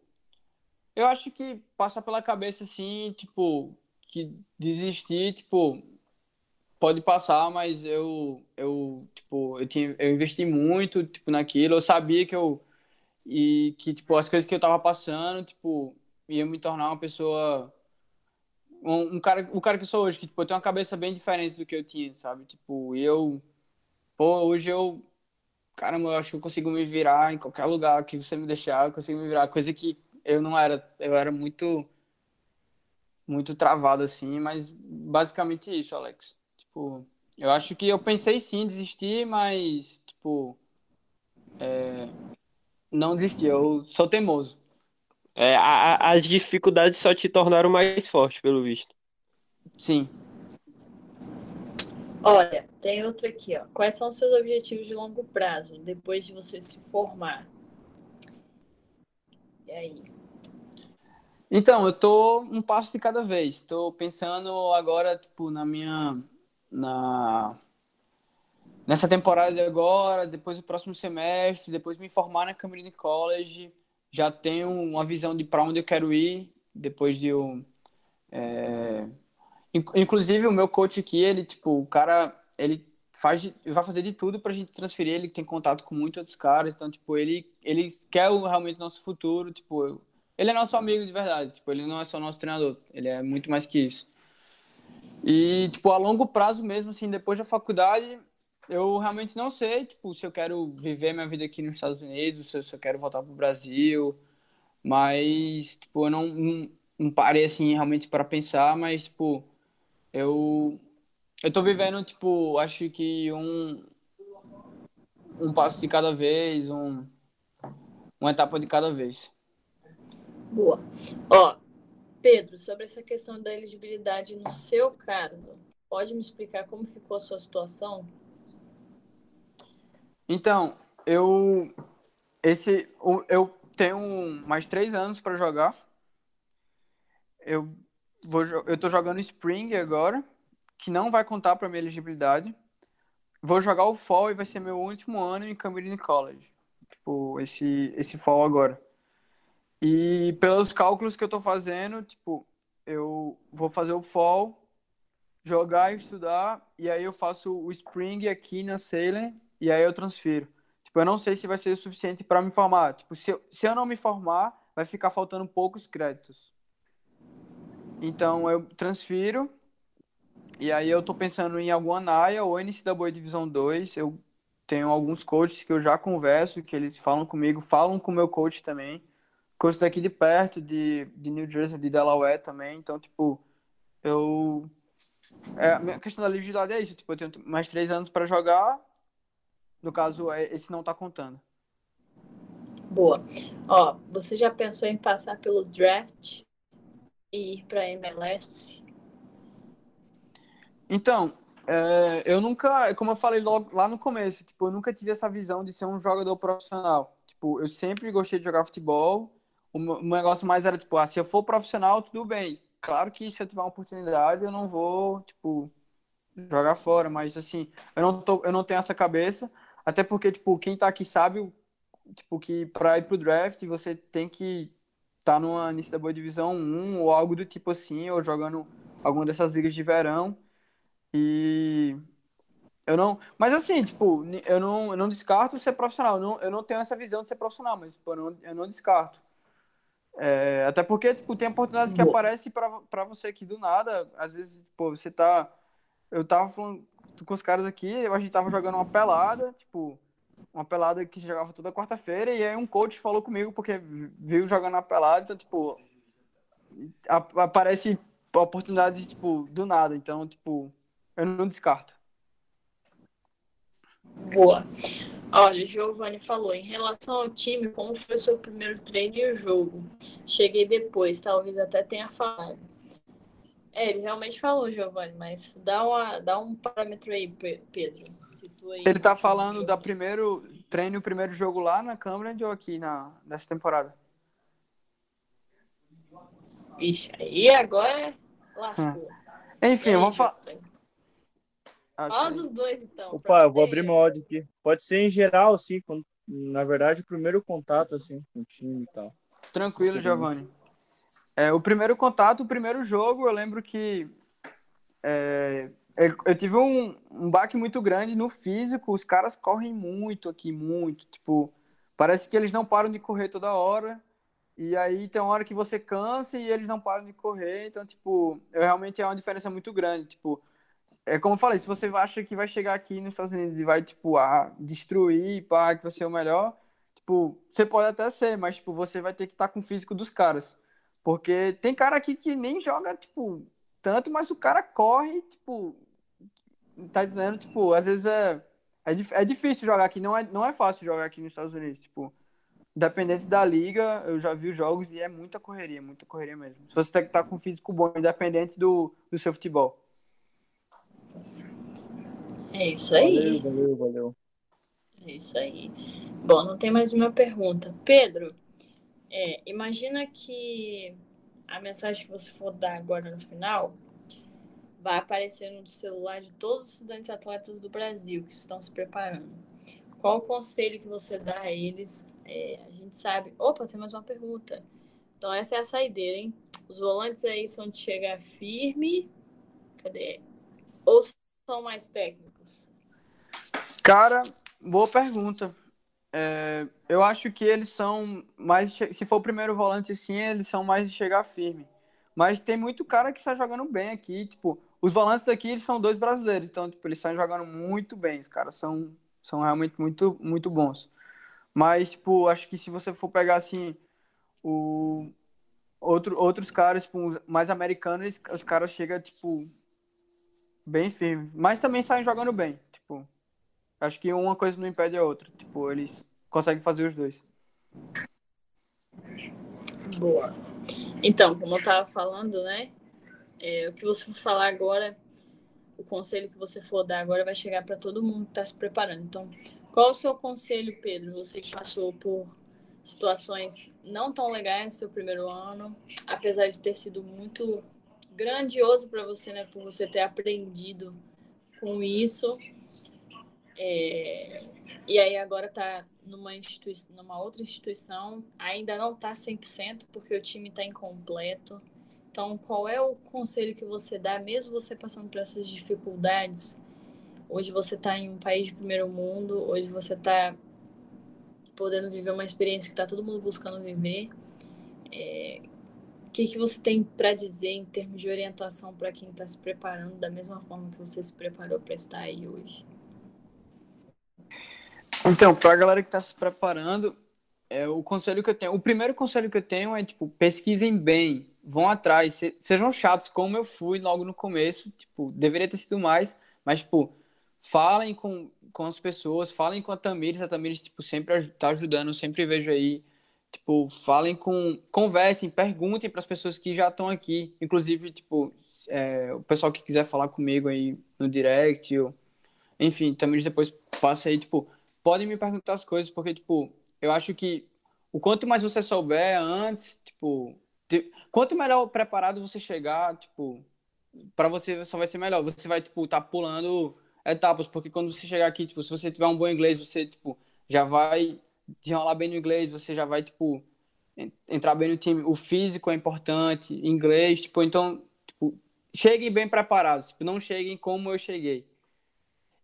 eu acho que passa pela cabeça assim, tipo, que desistir, tipo, pode passar, mas eu, eu, tipo, eu tinha, eu investi muito, tipo, naquilo. Eu sabia que eu e que tipo as coisas que eu tava passando, tipo, ia me tornar uma pessoa um, um cara, o cara que eu sou hoje, que tipo, eu tenho uma cabeça bem diferente do que eu tinha, sabe? Tipo, eu pô, hoje eu caramba, eu acho que eu consigo me virar em qualquer lugar que você me deixar, eu consigo me virar, coisa que eu não era, eu era muito muito travado assim, mas basicamente isso, Alex. Tipo, eu acho que eu pensei sim em desistir, mas, tipo, é, não desisti, eu sou teimoso. É, a, a, as dificuldades só te tornaram mais forte, pelo visto. Sim. Olha, tem outra aqui, ó. Quais são os seus objetivos de longo prazo, depois de você se formar? E aí? Então, eu tô um passo de cada vez. Tô pensando agora, tipo, na minha na nessa temporada de agora, depois do próximo semestre, depois me formar na Community College, já tenho uma visão de para onde eu quero ir, depois de eu é... inclusive o meu coach aqui, ele tipo, o cara, ele faz vai fazer de tudo para a gente transferir, ele tem contato com muitos outros caras, então tipo, ele ele quer realmente nosso futuro, tipo, ele é nosso amigo de verdade, tipo, ele não é só nosso treinador, ele é muito mais que isso. E, tipo, a longo prazo mesmo, assim, depois da faculdade, eu realmente não sei, tipo, se eu quero viver minha vida aqui nos Estados Unidos, se eu, quero voltar pro Brasil, mas, tipo, eu não, não, não parei, assim, realmente para pensar, mas, tipo, eu, eu tô vivendo, tipo, acho que um, um passo de cada vez, um, uma etapa de cada vez. Boa. Ó, Pedro, sobre essa questão da elegibilidade no seu caso, pode me explicar como ficou a sua situação? Então, eu esse eu tenho mais três anos para jogar. Eu vou eu tô jogando Spring agora, que não vai contar para minha elegibilidade. vou jogar o fall e vai ser meu último ano em Cambridge College. Tipo, esse, esse fall agora. E pelos cálculos que eu tô fazendo, tipo, eu vou fazer o fall, jogar e estudar, e aí eu faço o spring aqui na Salem, e aí eu transfiro. Tipo, eu não sei se vai ser o suficiente para me formar. Tipo, se eu, se eu não me formar, vai ficar faltando poucos créditos. Então eu transfiro e aí eu tô pensando em alguma NAIA ou NCAA Divisão 2. Eu tenho alguns coaches que eu já converso, que eles falam comigo, falam com o meu coach também. Coach daqui de perto, de, de New Jersey, de Delaware também. Então, tipo, eu... É, a minha questão da elegibilidade é isso. Tipo, eu tenho mais três anos para jogar. No caso, é, esse não tá contando. Boa. Ó, você já pensou em passar pelo draft e ir para MLS? Então, é, eu nunca, como eu falei logo, lá no começo, tipo, eu nunca tive essa visão de ser um jogador profissional. Tipo, eu sempre gostei de jogar futebol. O negócio mais era, tipo, ah, se eu for profissional, tudo bem. Claro que se eu tiver uma oportunidade, eu não vou, tipo, jogar fora, mas assim, eu não, tô, eu não tenho essa cabeça. Até porque, tipo, quem tá aqui sabe, tipo, que para ir pro draft, você tem que tá numa da boa divisão 1 ou algo do tipo assim, ou jogando alguma dessas ligas de verão. E eu não, mas assim, tipo, eu não, eu não descarto ser profissional. Eu não, eu não tenho essa visão de ser profissional, mas tipo, eu, não, eu não descarto. É, até porque, tipo, tem oportunidades que aparecem para você aqui do nada. Às vezes, pô, você tá. Eu tava falando com os caras aqui, a gente tava jogando uma pelada, tipo, uma pelada que jogava toda quarta-feira, e aí um coach falou comigo porque viu jogando a pelada, então, tipo, aparece oportunidade, tipo, do nada. Então, tipo, eu não descarto. Boa. Olha, o Giovanni falou, em relação ao time, como foi o seu primeiro treino e o jogo? Cheguei depois, talvez até tenha falado. É, ele realmente falou, Giovanni, mas dá, uma, dá um parâmetro aí, Pedro. Aí ele tá falando da primeiro treino e o primeiro jogo lá na Câmara ou aqui na, nessa temporada? Ixi, aí agora lascou. Hum. Enfim, aí, eu vou falar. Fala dos dois, então. Opa, eu vou abrir meu áudio aqui. Pode ser em geral, sim. Na verdade, o primeiro contato, assim, com o time e tal. Tranquilo, Giovanni. É, o primeiro contato, o primeiro jogo, eu lembro que é, eu tive um, um baque muito grande no físico. Os caras correm muito aqui, muito. Tipo, parece que eles não param de correr toda hora. E aí tem uma hora que você cansa e eles não param de correr. Então, tipo, realmente é uma diferença muito grande. Tipo, é como eu falei, se você acha que vai chegar aqui nos Estados Unidos e vai, tipo, a destruir, pá, que você é o melhor, tipo, você pode até ser, mas, tipo, você vai ter que estar tá com o físico dos caras. Porque tem cara aqui que nem joga, tipo, tanto, mas o cara corre, tipo, tá dizendo, tipo, às vezes é, é, é difícil jogar aqui, não é, não é fácil jogar aqui nos Estados Unidos, tipo, independente da liga, eu já vi os jogos e é muita correria, muita correria mesmo. Se você tem que estar tá com um físico bom, independente do, do seu futebol. É isso aí. Valeu, valeu, valeu. É isso aí. Bom, não tem mais uma pergunta. Pedro, é, imagina que a mensagem que você for dar agora no final vai aparecer no celular de todos os estudantes atletas do Brasil que estão se preparando. Qual o conselho que você dá a eles? É, a gente sabe. Opa, tem mais uma pergunta. Então, essa é a saideira, hein? Os volantes aí são de chegar firme. Cadê? Ou são mais técnicos? Cara, boa pergunta. É, eu acho que eles são mais. Se for o primeiro volante, sim, eles são mais de chegar firme. Mas tem muito cara que está jogando bem aqui. Tipo, os volantes daqui eles são dois brasileiros, então tipo, eles estão jogando muito bem. Os caras são, são realmente muito, muito bons. Mas, tipo, acho que se você for pegar assim, o, outro, outros caras, tipo, mais americanos, os caras chegam, tipo, bem firme. Mas também saem jogando bem. Acho que uma coisa não impede a outra. Tipo, eles conseguem fazer os dois. Boa. Então, como eu tava falando, né? É, o que você for falar agora, o conselho que você for dar agora vai chegar para todo mundo que está se preparando. Então, qual o seu conselho, Pedro? Você que passou por situações não tão legais no seu primeiro ano, apesar de ter sido muito grandioso para você, né? Por você ter aprendido com isso. É, e aí agora está numa, instituição, numa outra instituição, ainda não está 100% porque o time está incompleto. Então, qual é o conselho que você dá, mesmo você passando por essas dificuldades? Hoje você está em um país de primeiro mundo, hoje você está podendo viver uma experiência que está todo mundo buscando viver. É, o que, que você tem para dizer em termos de orientação para quem está se preparando da mesma forma que você se preparou para estar aí hoje? Então, para a galera que está se preparando, é, o conselho que eu tenho, o primeiro conselho que eu tenho é tipo pesquisem bem, vão atrás, se, sejam chatos como eu fui logo no começo, tipo deveria ter sido mais, mas tipo falem com, com as pessoas, falem com a Tamires, a Tamires tipo sempre está ajudando, sempre vejo aí, tipo falem com, conversem, perguntem para as pessoas que já estão aqui, inclusive tipo é, o pessoal que quiser falar comigo aí no direct, ou, enfim, Tamires depois passa aí tipo podem me perguntar as coisas, porque, tipo, eu acho que o quanto mais você souber antes, tipo, quanto melhor preparado você chegar, tipo, para você só vai ser melhor. Você vai, tipo, tá pulando etapas, porque quando você chegar aqui, tipo, se você tiver um bom inglês, você, tipo, já vai desenrolar bem no inglês, você já vai, tipo, entrar bem no time. O físico é importante, inglês, tipo, então, tipo, cheguem bem preparados, tipo, não cheguem como eu cheguei.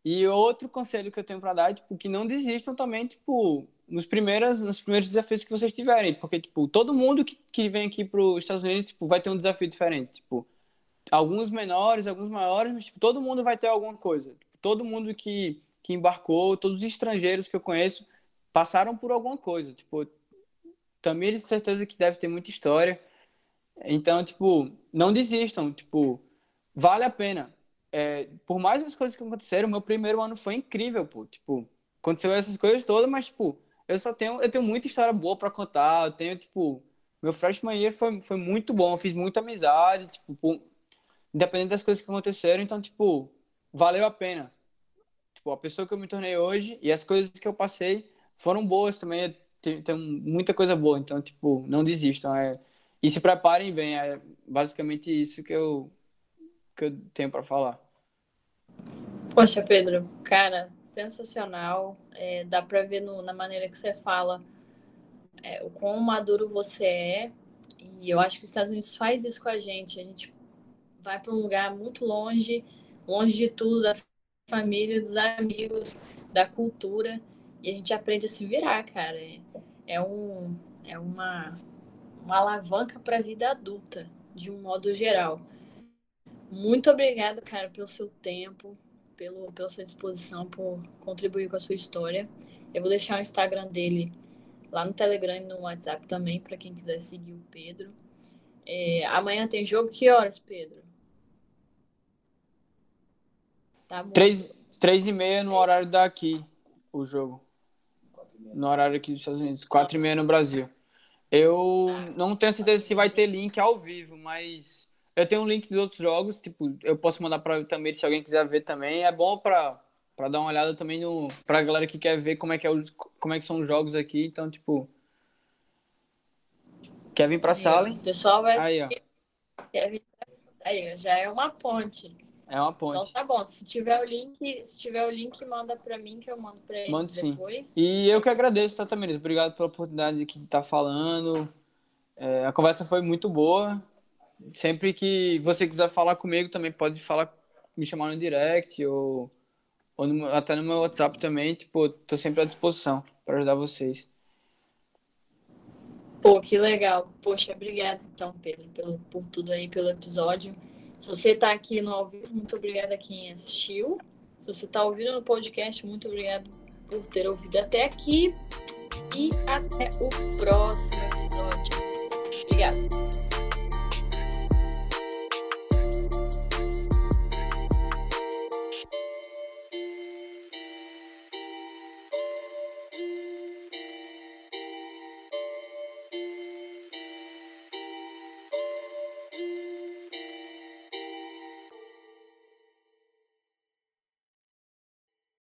E outro conselho que eu tenho para dar é, tipo, que não desistam também, tipo, nos primeiros, nos primeiros desafios que vocês tiverem. Porque, tipo, todo mundo que, que vem aqui para os Estados Unidos, tipo, vai ter um desafio diferente. Tipo, alguns menores, alguns maiores, mas, tipo, todo mundo vai ter alguma coisa. Tipo, todo mundo que, que embarcou, todos os estrangeiros que eu conheço, passaram por alguma coisa. Tipo, Tamires, certeza que deve ter muita história. Então, tipo, não desistam. Tipo, vale a pena é, por mais as coisas que aconteceram, meu primeiro ano foi incrível, pô. Tipo, aconteceu essas coisas todas, mas, tipo, eu só tenho, eu tenho muita história boa para contar. Eu tenho, tipo, meu freshman year foi, foi muito bom. Eu fiz muita amizade, tipo, por, independente das coisas que aconteceram. Então, tipo, valeu a pena. Tipo, a pessoa que eu me tornei hoje e as coisas que eu passei foram boas também. Tem, tem muita coisa boa. Então, tipo, não desistam. É, e se preparem bem. É basicamente isso que eu, que eu tenho para falar. Poxa, Pedro, cara, sensacional. É, dá para ver no, na maneira que você fala é, o quão maduro você é. E eu acho que os Estados Unidos faz isso com a gente. A gente vai para um lugar muito longe, longe de tudo, da família, dos amigos, da cultura, e a gente aprende a se virar, cara. É, é um, é uma, uma alavanca para a vida adulta, de um modo geral. Muito obrigada, cara, pelo seu tempo, pelo, pela sua disposição, por contribuir com a sua história. Eu vou deixar o Instagram dele lá no Telegram e no WhatsApp também, para quem quiser seguir o Pedro. É, amanhã tem jogo, que horas, Pedro? Tá bom. Três, três e meia no horário daqui, o jogo. No horário aqui dos Estados Unidos. Quatro e meia no Brasil. Eu não tenho certeza se vai ter link ao vivo, mas eu tenho um link dos outros jogos, tipo, eu posso mandar para também se alguém quiser ver também. É bom para para dar uma olhada também no pra galera que quer ver como é que é os, como é que são os jogos aqui, então tipo Quer vir para sala? O pessoal vai Aí, ó. Aí, já é uma ponte. É uma ponte. Então tá bom, se tiver o link, se tiver o link, manda para mim que eu mando para ele Mando depois. Sim. E eu que agradeço, tá, Tamiris? Obrigado pela oportunidade de estar tá falando. É, a conversa foi muito boa sempre que você quiser falar comigo também pode falar, me chamar no direct ou, ou no, até no meu WhatsApp também. Tipo, tô sempre à disposição para ajudar vocês. Pô, que legal. Poxa, obrigada então, Pedro, pelo, por tudo aí, pelo episódio. Se você está aqui no ao vivo, muito obrigada a quem assistiu. Se você está ouvindo no podcast, muito obrigado por ter ouvido até aqui. E até o próximo episódio. Obrigada.